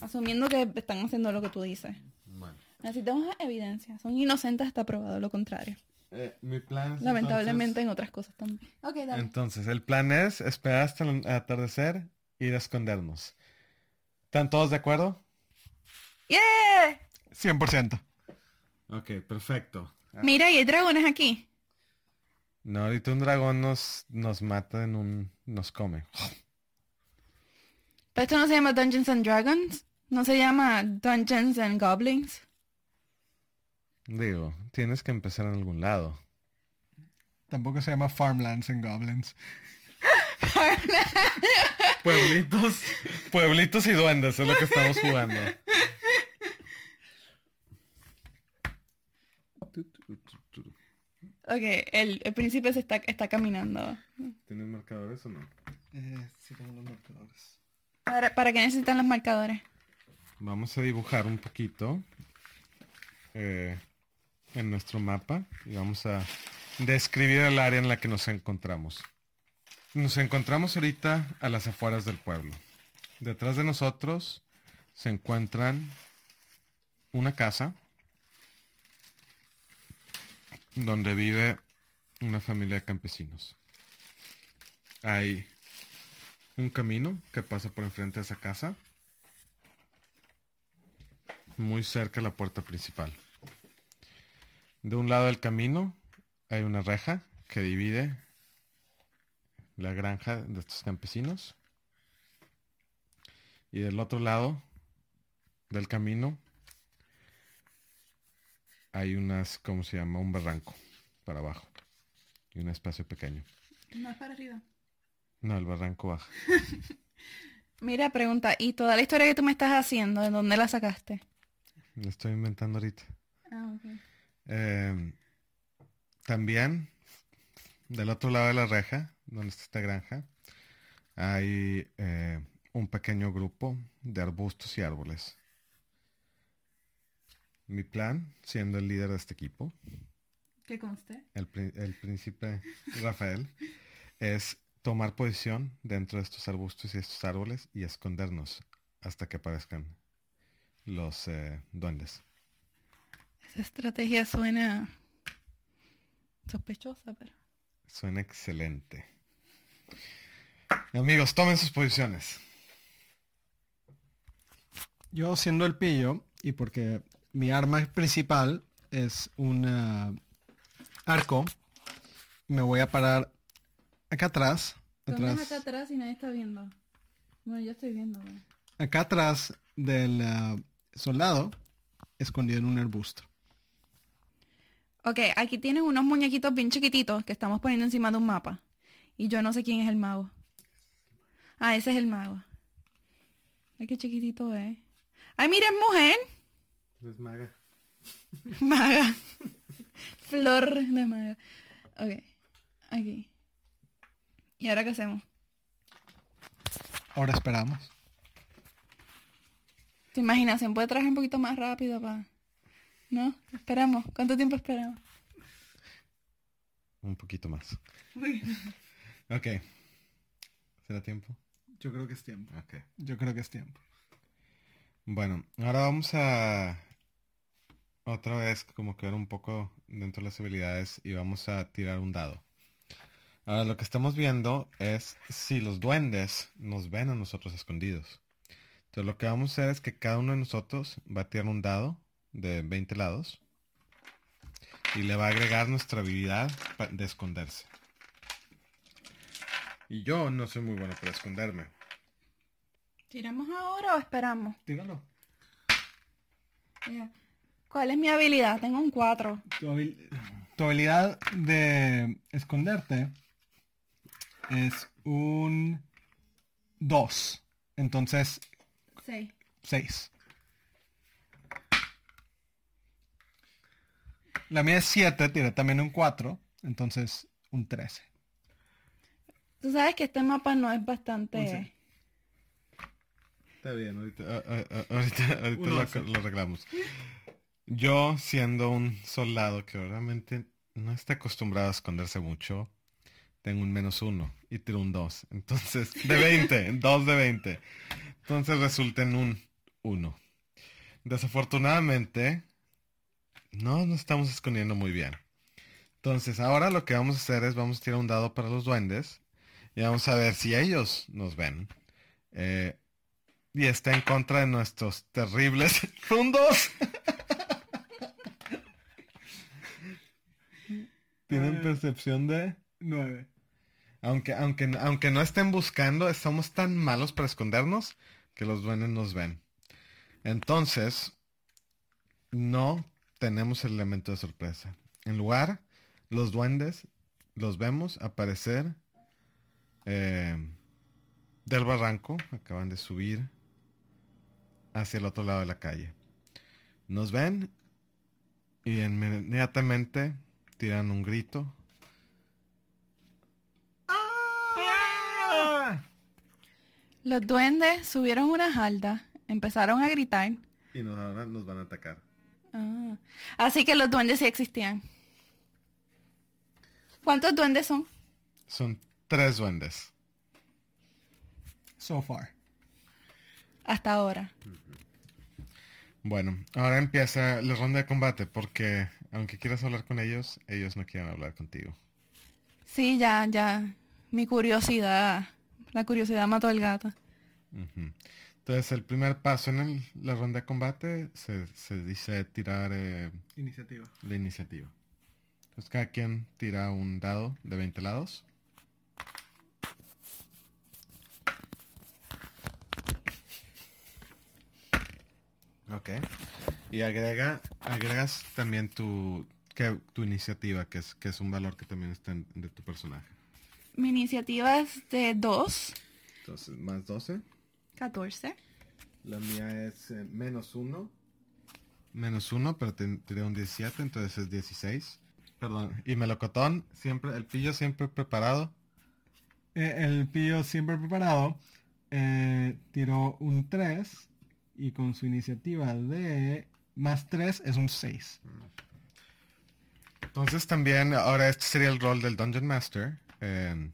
Asumiendo que están haciendo lo que tú dices. Bueno, Necesitamos evidencia. Son inocentes hasta probado lo contrario. Eh, mi plan es Lamentablemente en otras cosas también. Ok, Entonces, dale. entonces, el plan es esperar hasta el atardecer y ir a escondernos. ¿Están todos de acuerdo? ¡Yeah! 100%. Ok, perfecto. Mira, y hay dragones aquí. No, ahorita un dragón nos, nos mata en un... nos come. Pero esto no se llama Dungeons and Dragons. No se llama Dungeons and Goblins. Digo, tienes que empezar en algún lado. Tampoco se llama Farmlands and Goblins. <laughs> Pueblitos. Pueblitos y duendes es lo que estamos jugando. Ok, el, el príncipe se está, está caminando. ¿Tienes marcadores o no? Eh, sí, tengo los marcadores. ¿Para, ¿Para qué necesitan los marcadores? Vamos a dibujar un poquito eh, en nuestro mapa y vamos a describir el área en la que nos encontramos. Nos encontramos ahorita a las afueras del pueblo. Detrás de nosotros se encuentran una casa donde vive una familia de campesinos. Hay un camino que pasa por enfrente de esa casa muy cerca de la puerta principal. De un lado del camino hay una reja que divide la granja de estos campesinos. Y del otro lado del camino hay unas, ¿cómo se llama? Un barranco para abajo. Y un espacio pequeño. Más para arriba. No, el barranco baja. <laughs> Mira, pregunta, ¿y toda la historia que tú me estás haciendo, de dónde la sacaste? Lo estoy inventando ahorita. Ah, ok. Eh, también, del otro lado de la reja, donde está esta granja, hay eh, un pequeño grupo de arbustos y árboles. Mi plan, siendo el líder de este equipo, ¿Qué conste? el, pri- el príncipe Rafael, es tomar posición dentro de estos arbustos y estos árboles y escondernos hasta que aparezcan los eh, duendes. Esa estrategia suena sospechosa, pero... Suena excelente. Amigos, tomen sus posiciones. Yo siendo el pillo, y porque mi arma principal es un ah, arco, me voy a parar acá atrás. ¿Dónde atrás acá atrás y nadie está viendo? Bueno, yo estoy viendo. güey. acá atrás del ah, soldado, escondido en un arbusto. Ok, aquí tienen unos muñequitos bien chiquititos que estamos poniendo encima de un mapa. Y yo no sé quién es el mago. Ah, ese es el mago. Ay, qué chiquitito es. Ay, mira, es mujer. Es maga. <laughs> Maga. Flor de maga. Ok. Aquí. ¿Y ahora qué hacemos? Ahora esperamos. ¿Tu imaginación puede trabajar un poquito más rápido para... ¿No? Esperamos. ¿Cuánto tiempo esperamos? Un poquito más. Ok. ¿Será tiempo? Yo creo que es tiempo. Ok. Yo creo que es tiempo. Bueno, ahora vamos a otra vez como que ver un poco dentro de las habilidades y vamos a tirar un dado. Ahora lo que estamos viendo es si los duendes nos ven a nosotros escondidos. Entonces lo que vamos a hacer es que cada uno de nosotros va a tirar un dado de 20 lados y le va a agregar nuestra habilidad de esconderse. Y yo no soy muy bueno para esconderme. ¿Tiramos ahora o esperamos? Tíralo. ¿Cuál es mi habilidad? Tengo un 4. Tu, habil- tu habilidad de esconderte es un 2. Entonces, 6. 6. La mía es 7, tiene también un 4. Entonces, un 13. Tú sabes que este mapa no es bastante... Once. Está bien, ahorita, a- a- ahorita, <laughs> ahorita lo, once. lo arreglamos. Yo, siendo un soldado que realmente no está acostumbrado a esconderse mucho, tengo un menos uno y tiro un 2. Entonces, de 20, 2 <laughs> de 20. Entonces resulta en un 1. Desafortunadamente, no nos estamos escondiendo muy bien. Entonces, ahora lo que vamos a hacer es vamos a tirar un dado para los duendes y vamos a ver si ellos nos ven. Eh, y está en contra de nuestros terribles <laughs> fundos. <laughs> Tienen Eh. percepción de... 9. Aunque, aunque, aunque no estén buscando, somos tan malos para escondernos que los duendes nos ven. Entonces, no tenemos el elemento de sorpresa. En lugar, los duendes los vemos aparecer eh, del barranco, acaban de subir hacia el otro lado de la calle. Nos ven y inmediatamente tiran un grito Los duendes subieron una jalda, empezaron a gritar. y nos, ahora nos van a atacar. Ah. Así que los duendes sí existían. ¿Cuántos duendes son? Son tres duendes. So far. Hasta ahora. Bueno, ahora empieza la ronda de combate porque aunque quieras hablar con ellos, ellos no quieren hablar contigo. Sí, ya, ya. Mi curiosidad. La curiosidad mató al gato. Entonces el primer paso en el- la ronda de combate se, se dice tirar eh, Iniciativa. la iniciativa. Entonces cada quien tira un dado de 20 lados. Ok. Y agrega, agregas también tu, que, tu iniciativa, que es, que es un valor que también está en- de tu personaje. Mi iniciativa es de 2, Entonces, más 12. 14. La mía es eh, menos 1. Menos 1, pero te- tiré un 17, entonces es 16. Perdón. Y melocotón, siempre, el pillo siempre preparado. Eh, el pillo siempre preparado eh, tiró un 3 y con su iniciativa de más 3 es un 6. Entonces también, ahora este sería el rol del Dungeon Master. eh,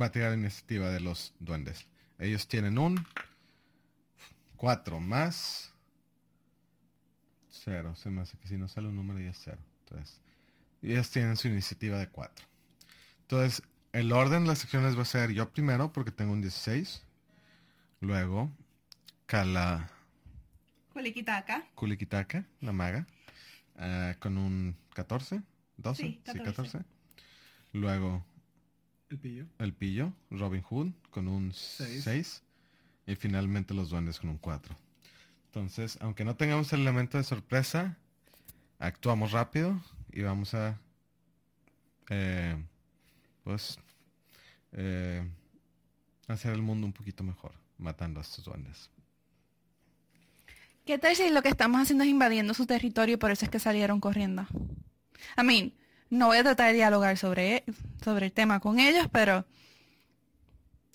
va a tirar la iniciativa de los duendes. Ellos tienen un 4 más 0. Se me hace que si no sale un número ya es 0. Entonces, ellos tienen su iniciativa de 4. Entonces, el orden de las secciones va a ser yo primero porque tengo un 16. Luego, Kala Kulikitaka. Kulikitaka, la maga, ah, con un 14, 12, Sí, sí, 14. 14. Luego El pillo. el pillo, Robin Hood, con un Seis. 6. Y finalmente los duendes con un 4. Entonces, aunque no tengamos el elemento de sorpresa, actuamos rápido y vamos a, eh, pues, eh, hacer el mundo un poquito mejor, matando a estos duendes. ¿Qué tal si lo que estamos haciendo es invadiendo su territorio y por eso es que salieron corriendo? I mean, no voy a tratar de dialogar sobre, sobre el tema con ellos, pero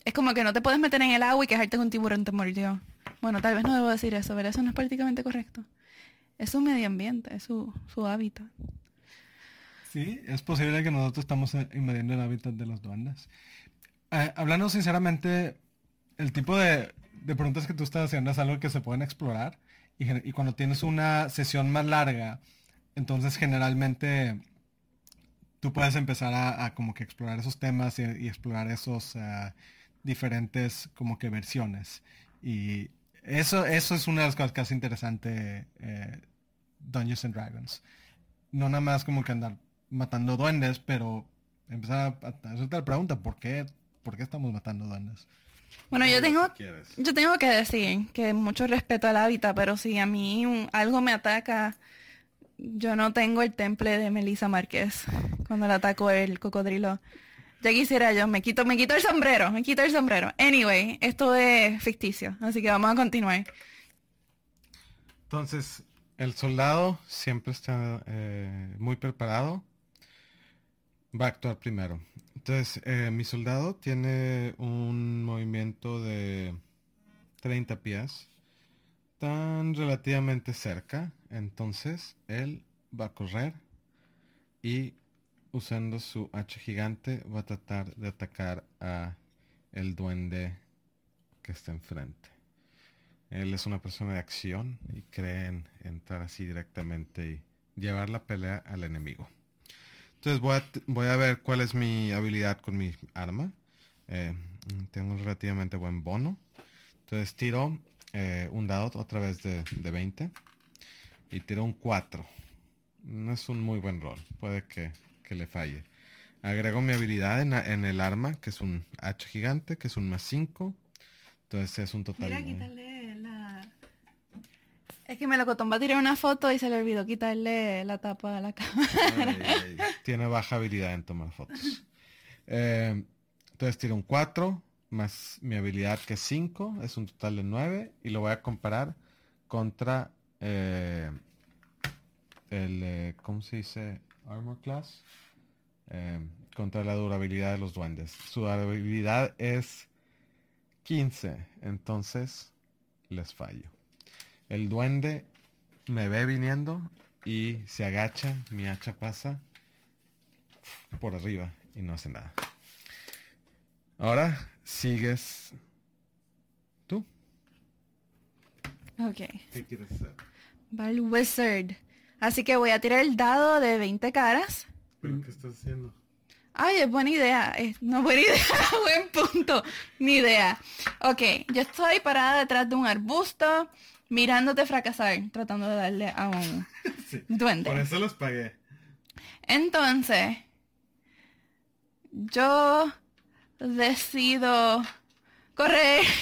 es como que no te puedes meter en el agua y quejarte que un tiburón te mordió. Bueno, tal vez no debo decir eso, ¿verdad? Eso no es políticamente correcto. Es su medio ambiente, es su, su hábitat. Sí, es posible que nosotros estamos invadiendo el hábitat de los duendes. Eh, hablando sinceramente, el tipo de de es que tú estás haciendo es algo que se pueden explorar y, y cuando tienes una sesión más larga, entonces generalmente tú puedes empezar a, a como que explorar esos temas y, y explorar esos ah, diferentes como que versiones. Y eso, eso es una de las cosas que hace interesante eh, Dungeons and Dragons. No nada más como que andar matando duendes, pero empezar a, a hacerte la pregunta, ¿por qué, ¿por qué estamos matando duendes? Bueno, yo tengo, yo tengo que decir que mucho respeto al hábitat, pero si a mí un- algo me ataca, yo no tengo el temple de Melissa Márquez cuando le atacó el cocodrilo. Ya quisiera yo, me quito, me quito el sombrero, me quito el sombrero. Anyway, esto es ficticio, así que vamos a continuar. Entonces, el soldado siempre está eh, muy preparado. Va a actuar primero. Entonces, eh, mi soldado tiene un movimiento de 30 pies. Tan relativamente cerca. Entonces, él va a correr y usando su hacha gigante va a tratar de atacar a el duende que está enfrente. Él es una persona de acción y cree en entrar así directamente y llevar la pelea al enemigo. Entonces voy a, voy a ver cuál es mi habilidad con mi arma. Eh, tengo un relativamente buen bono. Entonces tiro eh, un dado otra vez de, de 20 y tiro un 4. No es un muy buen rol. Puede que, que le falle. Agrego mi habilidad en, en el arma, que es un hacha gigante, que es un más 5. Entonces es un total... Mira, la... Es que Melocotón va a tirar una foto y se le olvidó quitarle la tapa a la <laughs> cámara. Ay, ay, tiene baja habilidad en tomar fotos. Eh, entonces tiro un 4 más mi habilidad que es 5, es un total de 9 y lo voy a comparar contra eh, el, eh, ¿cómo se dice? Armor class. Eh, contra la durabilidad de los duendes. Su durabilidad es 15, entonces les fallo. El duende me ve viniendo y se agacha, mi hacha pasa por arriba y no hace nada. Ahora sigues tú. Ok. ¿Qué quieres hacer? Va el wizard. Así que voy a tirar el dado de 20 caras. ¿Pero qué estás haciendo? Ay, es buena idea. Es, no buena <laughs> idea, buen punto. Ni idea. Ok, yo estoy parada detrás de un arbusto, mirándote fracasar, tratando de darle a un <laughs> Sí. duende. Por eso los pagué. Entonces, yo decido correr. <laughs>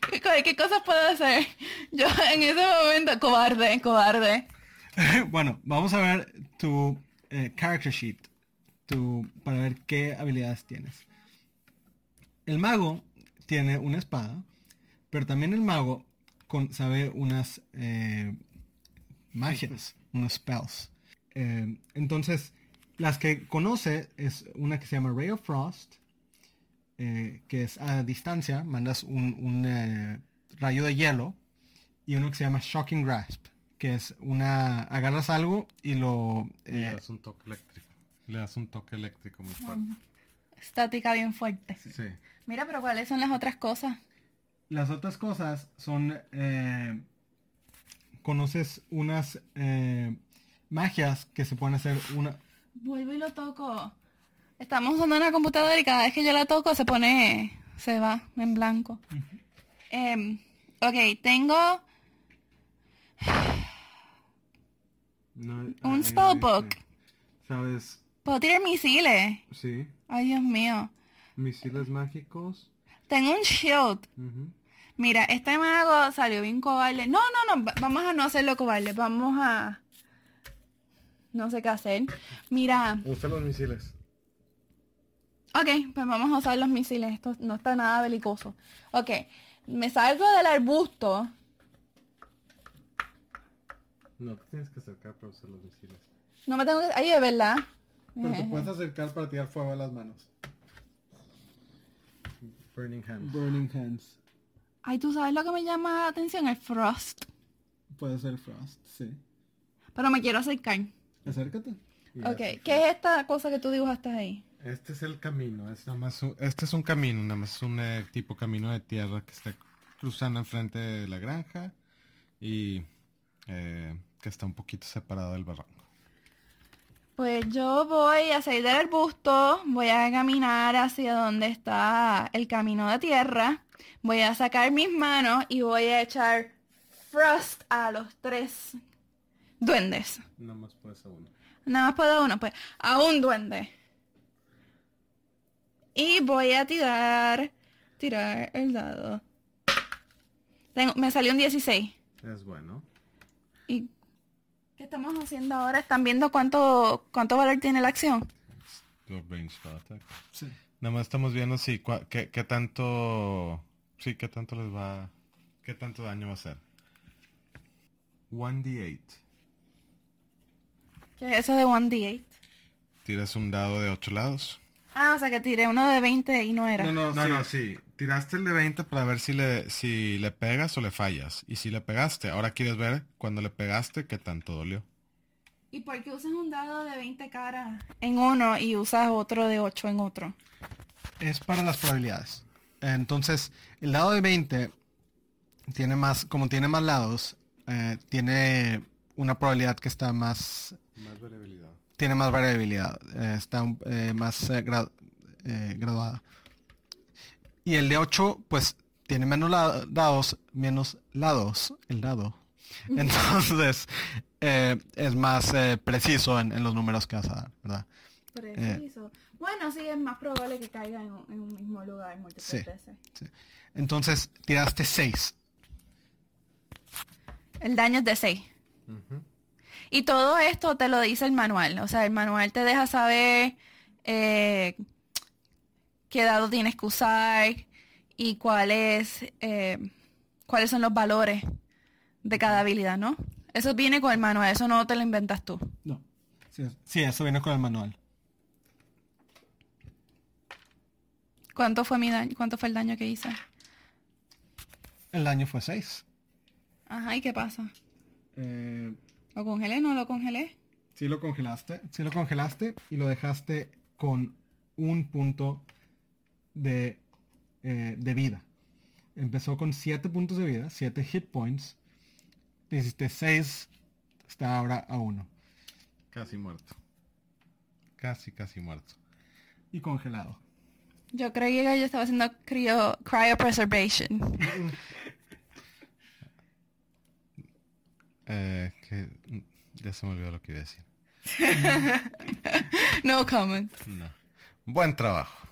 <laughs> ¿Qué, co- qué cosas puedo hacer? <laughs> Yo en ese momento, cobarde, cobarde. <laughs> bueno, vamos a ver tu eh, character sheet tu, para ver qué habilidades tienes. El mago tiene una espada, pero también el mago sabe unas eh, magias, unos spells. Eh, entonces, las que conoce es una que se llama Ray of Frost, eh, que es a distancia, mandas un, un, eh, rayo de hielo, y uno que se llama Shocking Grasp, que es una, agarras algo y lo... Le eh, das un toque eléctrico. Le das un toque eléctrico muy fuerte. Estática bien fuerte. Sí. Mira, pero ¿cuáles son las otras cosas? Las otras cosas son, eh, conoces unas eh, magias que se pueden hacer una... Vuelvo y lo toco. Estamos usando una computadora y cada vez que yo la toco se pone, se va en blanco. Em, ok, tengo No, un spellbook. ¿Sabes? Puedo tirar misiles. Sí. Ay, Dios mío. Misiles mágicos. Tengo un shield. Mira, este mago salió bien cobarde. No, no, no, va- vamos a no hacerlo cobarde. Vamos a... No sé qué hacer. Mira, Usa los misiles. Ok, pues vamos a usar los misiles. Esto no está nada belicoso. Ok, me salgo del arbusto. No, te tienes que acercar para usar los misiles. No me tengo que... Ay, de verdad. Pero te puedes acercar para tirar fuego a las manos. Burning Hand. Burning Hands. Ay, ¿tú sabes lo que me llama la atención? El frost. Puede ser Frost, sí. Pero me quiero acercar. Acércate. Ok, ¿qué es esta cosa que tú dibujaste ahí? Este es el camino, es nada más un- este es un camino, nada más un eh, tipo camino de tierra que está cruzando enfrente de la granja y eh, que está un poquito separado del barranco. Pues yo voy a salir del arbusto, voy a caminar hacia donde está el camino de tierra, voy a sacar mis manos y voy a echar Frost a los tres duendes. Nada más puedes a uno. Nada más puedo uno, pues a un duende. Y voy a tirar, tirar el dado. Tengo- me salió un 16. Es bueno. ¿Y qué estamos haciendo ahora? ¿Están viendo cuánto, cuánto valor tiene la acción? Sí. Nada más estamos viendo si cua- qué, qué tanto sí qué tanto les va qué tanto daño va a hacer. 1d8. ¿Qué es eso de 1d8? Tiras un dado de 8 lados. Ah, o sea que tiré uno de 20 y no era. No, no, no, sí. Tiraste el de 20 para ver si le, si le pegas o le fallas. Y si le pegaste, ahora quieres ver cuando le pegaste qué tanto dolió. ¿Y por qué usas un dado de 20 caras en uno y usas otro de 8 en otro? Es para las probabilidades. Entonces, el dado de 20 tiene más, como tiene más lados, eh, tiene una probabilidad que está más, Más variabilidad. Tiene más variabilidad, eh, está un- eh, más eh, gra- eh, graduada. Y el de 8, pues, tiene menos la- dados, menos lados, el dado. Entonces, <laughs> eh, es más eh, preciso en, en los números que vas a dar, ¿verdad? Preciso. Bueno, sí, es más probable que caiga en, un- en un mismo lugar múltiples Sí. veces. Sí. Entonces, tiraste 6. El daño es de 6. Y todo esto te lo dice el manual. O sea, el manual te deja saber eh, qué dado tienes que usar y cuáles eh, cuáles son los valores de cada habilidad, ¿no? Eso viene con el manual, eso no te lo inventas tú. No. Sí, es- sí, eso viene con el manual. ¿Cuánto fue mi daño? ¿Cuánto fue el daño que hice? El daño fue 6. Ajá, ¿y qué pasa? Eh, ¿Lo congelé? ¿No lo congelé? sí lo congelaste. Sí lo congelaste y lo dejaste con un punto de, eh, de vida. Empezó con 7 puntos de vida, 7 hit points. Hiciste 6, está ahora a 1. Casi muerto. Casi, casi muerto. Y congelado. Yo creía que yo estaba haciendo cryo, cryopreservation. Eh, que ya se me olvidó lo que iba a decir. <laughs> No comment. No. Buen trabajo.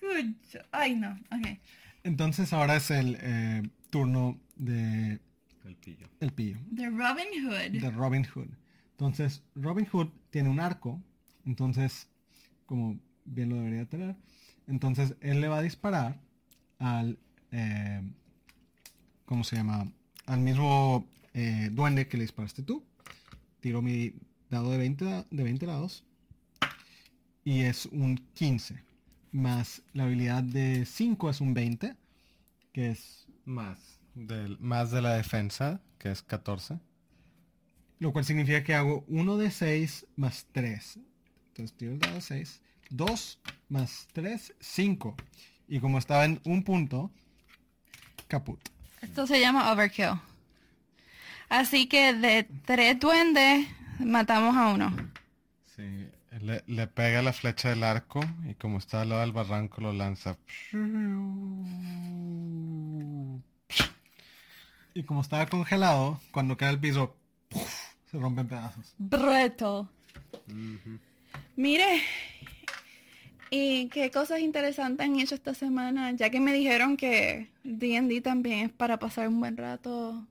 Good job. Ay, no. Ok. Entonces ahora es el eh, turno de El pillo. el pillo. The Robin Hood. de Robin Hood. Entonces, Robin Hood tiene un arco, entonces, como bien lo debería tener, entonces él le va a disparar al, eh, ¿cómo se llama? Al mismo eh, duende que le disparaste tú. Tiro mi dado de 20, da- de 20 lados y es un 15. Más la habilidad de 5 es un 20, que es Más. Del, más de la defensa, que es 14. Lo cual significa que hago 1 de 6 más 3. Entonces tiro el dado de 6. 2 más 3, 5. Y como estaba en un punto, caput. Esto se llama overkill. Así que de tres duendes matamos a uno. Sí. Le, le pega la flecha del arco y como está al lado del barranco lo lanza. Y como estaba congelado, cuando cae el piso, se rompe en pedazos. Bretto. Mire, ¿y qué cosas interesantes han hecho esta semana? Ya que me dijeron que D&D también es para pasar un buen rato,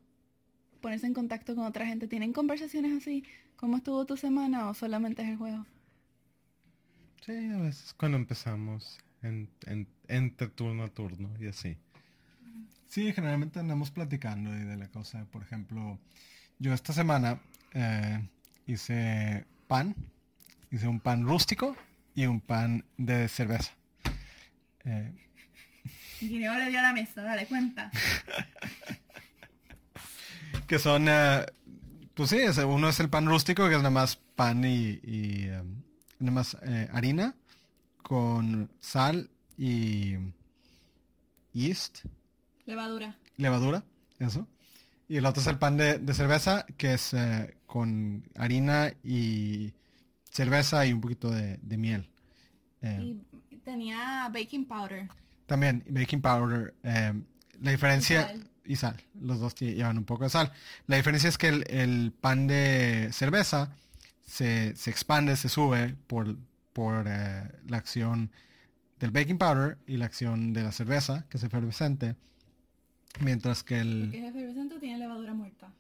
ponerse en contacto con otra gente. ¿Tienen conversaciones así? ¿Cómo estuvo tu semana o solamente es el juego? Sí, a veces cuando empezamos en, en- entre turno a turno y así. Sí, generalmente andamos platicando y de la cosa. Por ejemplo, yo esta semana eh, hice pan. Hice un pan rústico y un pan de cerveza. Eh, Guineo le dio a la mesa, dale cuenta. <laughs> que son, eh, pues sí, uno es el pan rústico, que es nada más pan y, y, eh, nada más eh, harina con sal y yeast Levadura. levadura, eso. Y el otro es el pan de, de cerveza, que es eh, con harina y cerveza y un poquito de, de miel. Eh, Y tenía baking powder. También baking powder. eh, la diferencia... y sal. Los dos llevan un poco de sal. La diferencia es que el, el pan de cerveza se, se expande, se sube por, por eh, la acción del baking powder y la acción de la cerveza, que es efervescente. Mientras que el... Que es efervescente o tiene levadura muerta.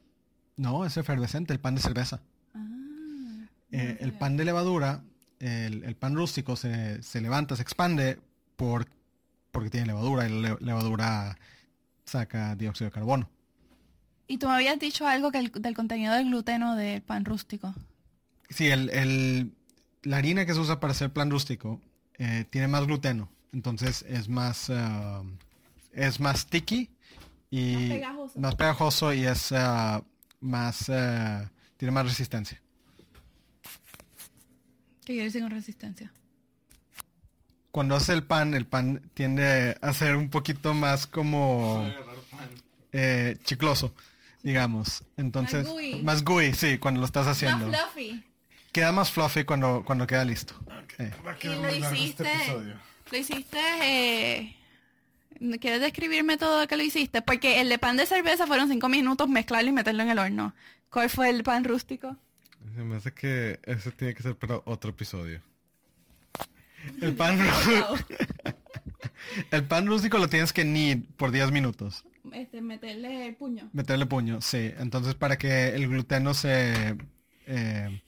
No, es efervescente, el pan de cerveza. Ah. Eh, el pan de levadura, el, el pan rústico se, se levanta, se expande por, porque tiene levadura y la le- levadura saca dióxido de carbono. Y tú me habías dicho algo que el- del contenido del gluteno del pan rústico. Sí, el, el- la harina que se usa para hacer pan rústico eh, tiene más gluteno, entonces es más, ah, es más sticky y Más pegajoso. más pegajoso y es ah, más, ah, tiene más resistencia. ¿Qué quiere decir con resistencia? Cuando hace el pan, el pan tiende a ser un poquito más como eh, chicloso, digamos. Entonces, gooey. más gooey, sí, cuando lo estás haciendo. fluffy. Queda más fluffy cuando, cuando queda listo. Eh. Va a Y quedar lo largo hiciste. este lo hiciste. Eh, ¿Quieres describirme todo lo que lo hiciste? Porque el de pan de cerveza fueron cinco minutos mezclarlo y meterlo en el horno. ¿Cuál fue el pan rústico? Se me hace que ese tiene que ser para otro episodio. El pan, <laughs> <laughs> el pan rústico lo tienes que knead por 10 minutos. Este, meterle el puño. Meterle puño, sí. Entonces para que el gluteno se, eh,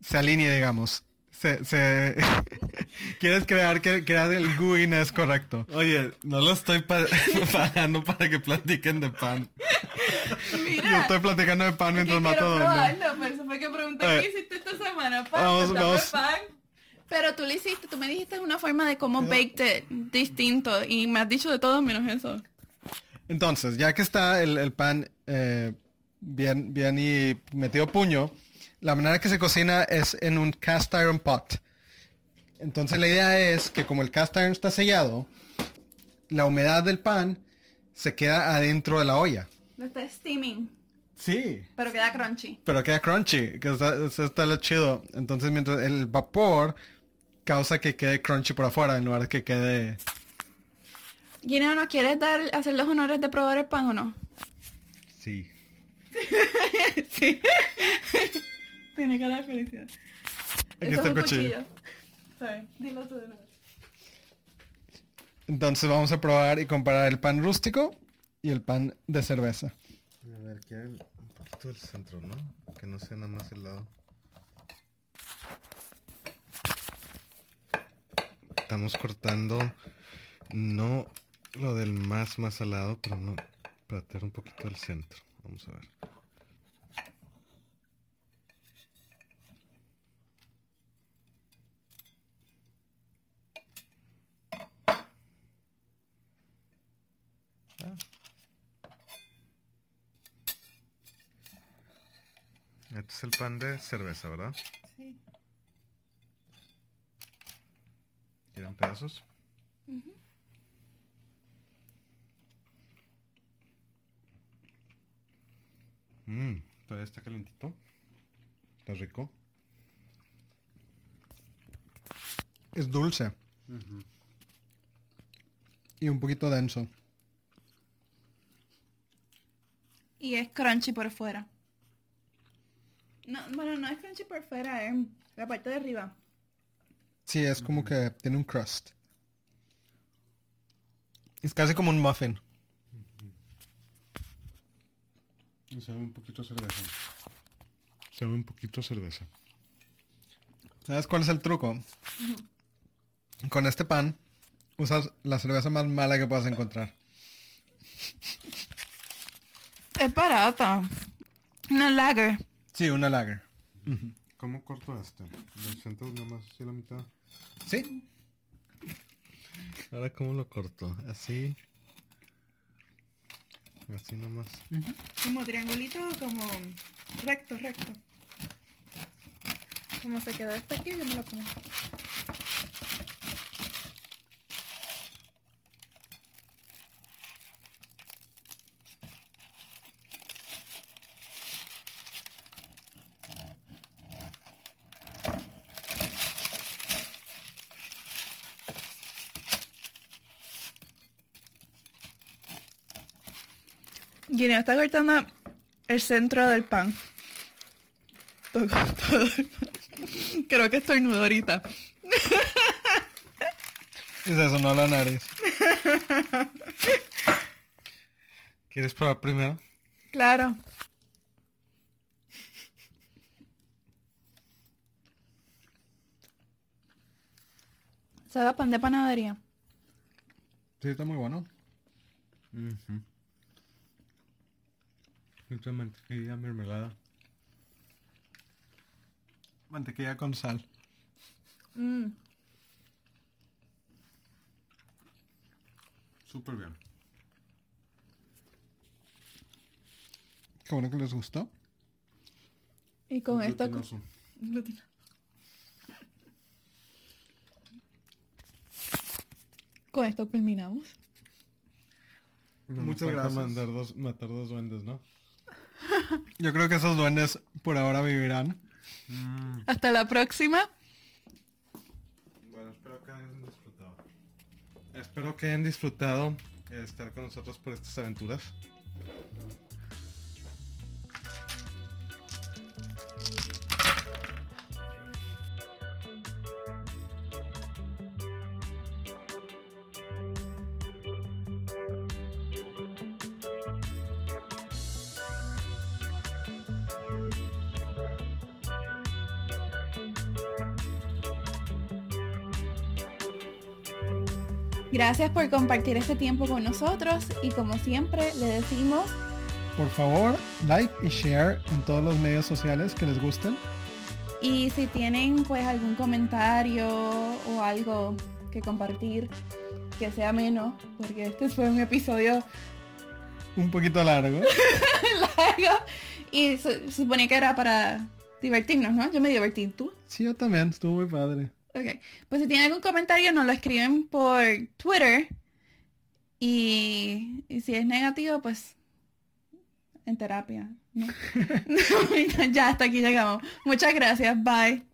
se alinee, digamos. Se, se... <laughs> Quieres crear que crear el gooiness correcto. Oye, no lo estoy pa- pagando para que platiquen de pan. Yo estoy platicando de pan mientras mato probarlo, por eso fue que pregunté qué hiciste esta semana. Pan, vamos, vamos. pan. Pero tú lo hiciste, tú me dijiste una forma de cómo baked distinto y me has dicho de todo menos eso. Entonces, ya que está el, el pan eh, bien, bien y metido puño, la manera que se cocina es en un cast iron pot. Entonces la idea es que como el cast iron está sellado, la humedad del pan se queda adentro de la olla. Lo está steaming, Sí. pero queda crunchy. Pero queda crunchy, que está, eso está lo chido. Entonces mientras el vapor causa que quede crunchy por afuera en lugar de que quede... Guineo, ¿no quieres dar, hacer los honores de probar el pan o no? Sí. <laughs> sí. <laughs> Tiene cara de felicidad. Aquí está es el un cuchillo. Sorry, dilo tú de nuevo. Entonces vamos a probar y comparar el pan rústico y el pan de cerveza. A ver, quiero un poquito del centro, ¿no? Que no sea nada más el Estamos cortando no lo del más más al lado, pero no para tener un poquito del centro. Vamos a ver. Este es el pan de cerveza, ¿verdad? ¿Quieren pedazos? Mmm, todavía está calentito. Está rico. Es dulce. Y un poquito denso. Y es crunchy por fuera. No, bueno, no es crunchy por fuera, es la parte de arriba. Sí, es como que tiene un crust. Es casi como un muffin. Y sabe un poquito a cerveza. Sabe un poquito a cerveza. ¿Sabes cuál es el truco? Con este pan usas la cerveza más mala que puedas encontrar. Es barata. Una lager. Sí, una lager. ¿Cómo corto este? Centro nomás así la mitad. Sí. Ahora cómo lo corto. Así. Así nomás. Como triangulito, como recto, recto. Como se quedó este aquí, yo me lo como. Guinea está cortando el centro del pan. Todo, todo el pan. Creo que estoy nudo ahorita. Es eso, no la nariz. ¿Quieres probar primero? Claro. Sabe pan de panadería. Sí, está muy bueno. Mucha mantequilla, mermelada. Mantequilla con sal. Mm. Súper bien. Qué bueno que les gustó. Y con esto... Glutinoso. Con esto culminamos. No, Muchas gracias. Mandar dos, matar dos duendes, ¿no? Yo creo que esos duendes por ahora vivirán. Hasta la próxima. Bueno, espero que hayan disfrutado. Espero que hayan disfrutado eh, estar con nosotros por estas aventuras. Gracias por compartir este tiempo con nosotros y como siempre le decimos Por favor, like y share en todos los medios sociales que les gusten. y si tienen pues algún comentario o algo que compartir que sea menos porque este fue un episodio Un poquito largo. <laughs> largo y se suponía que era para divertirnos, ¿no? Yo me divertí, ¿tú? Sí, yo también, estuvo muy padre. Ok, pues si tienen algún comentario nos lo escriben por Twitter y, y si es negativo pues en terapia. ¿no? <laughs> <laughs> ya hasta aquí llegamos. Muchas gracias, bye.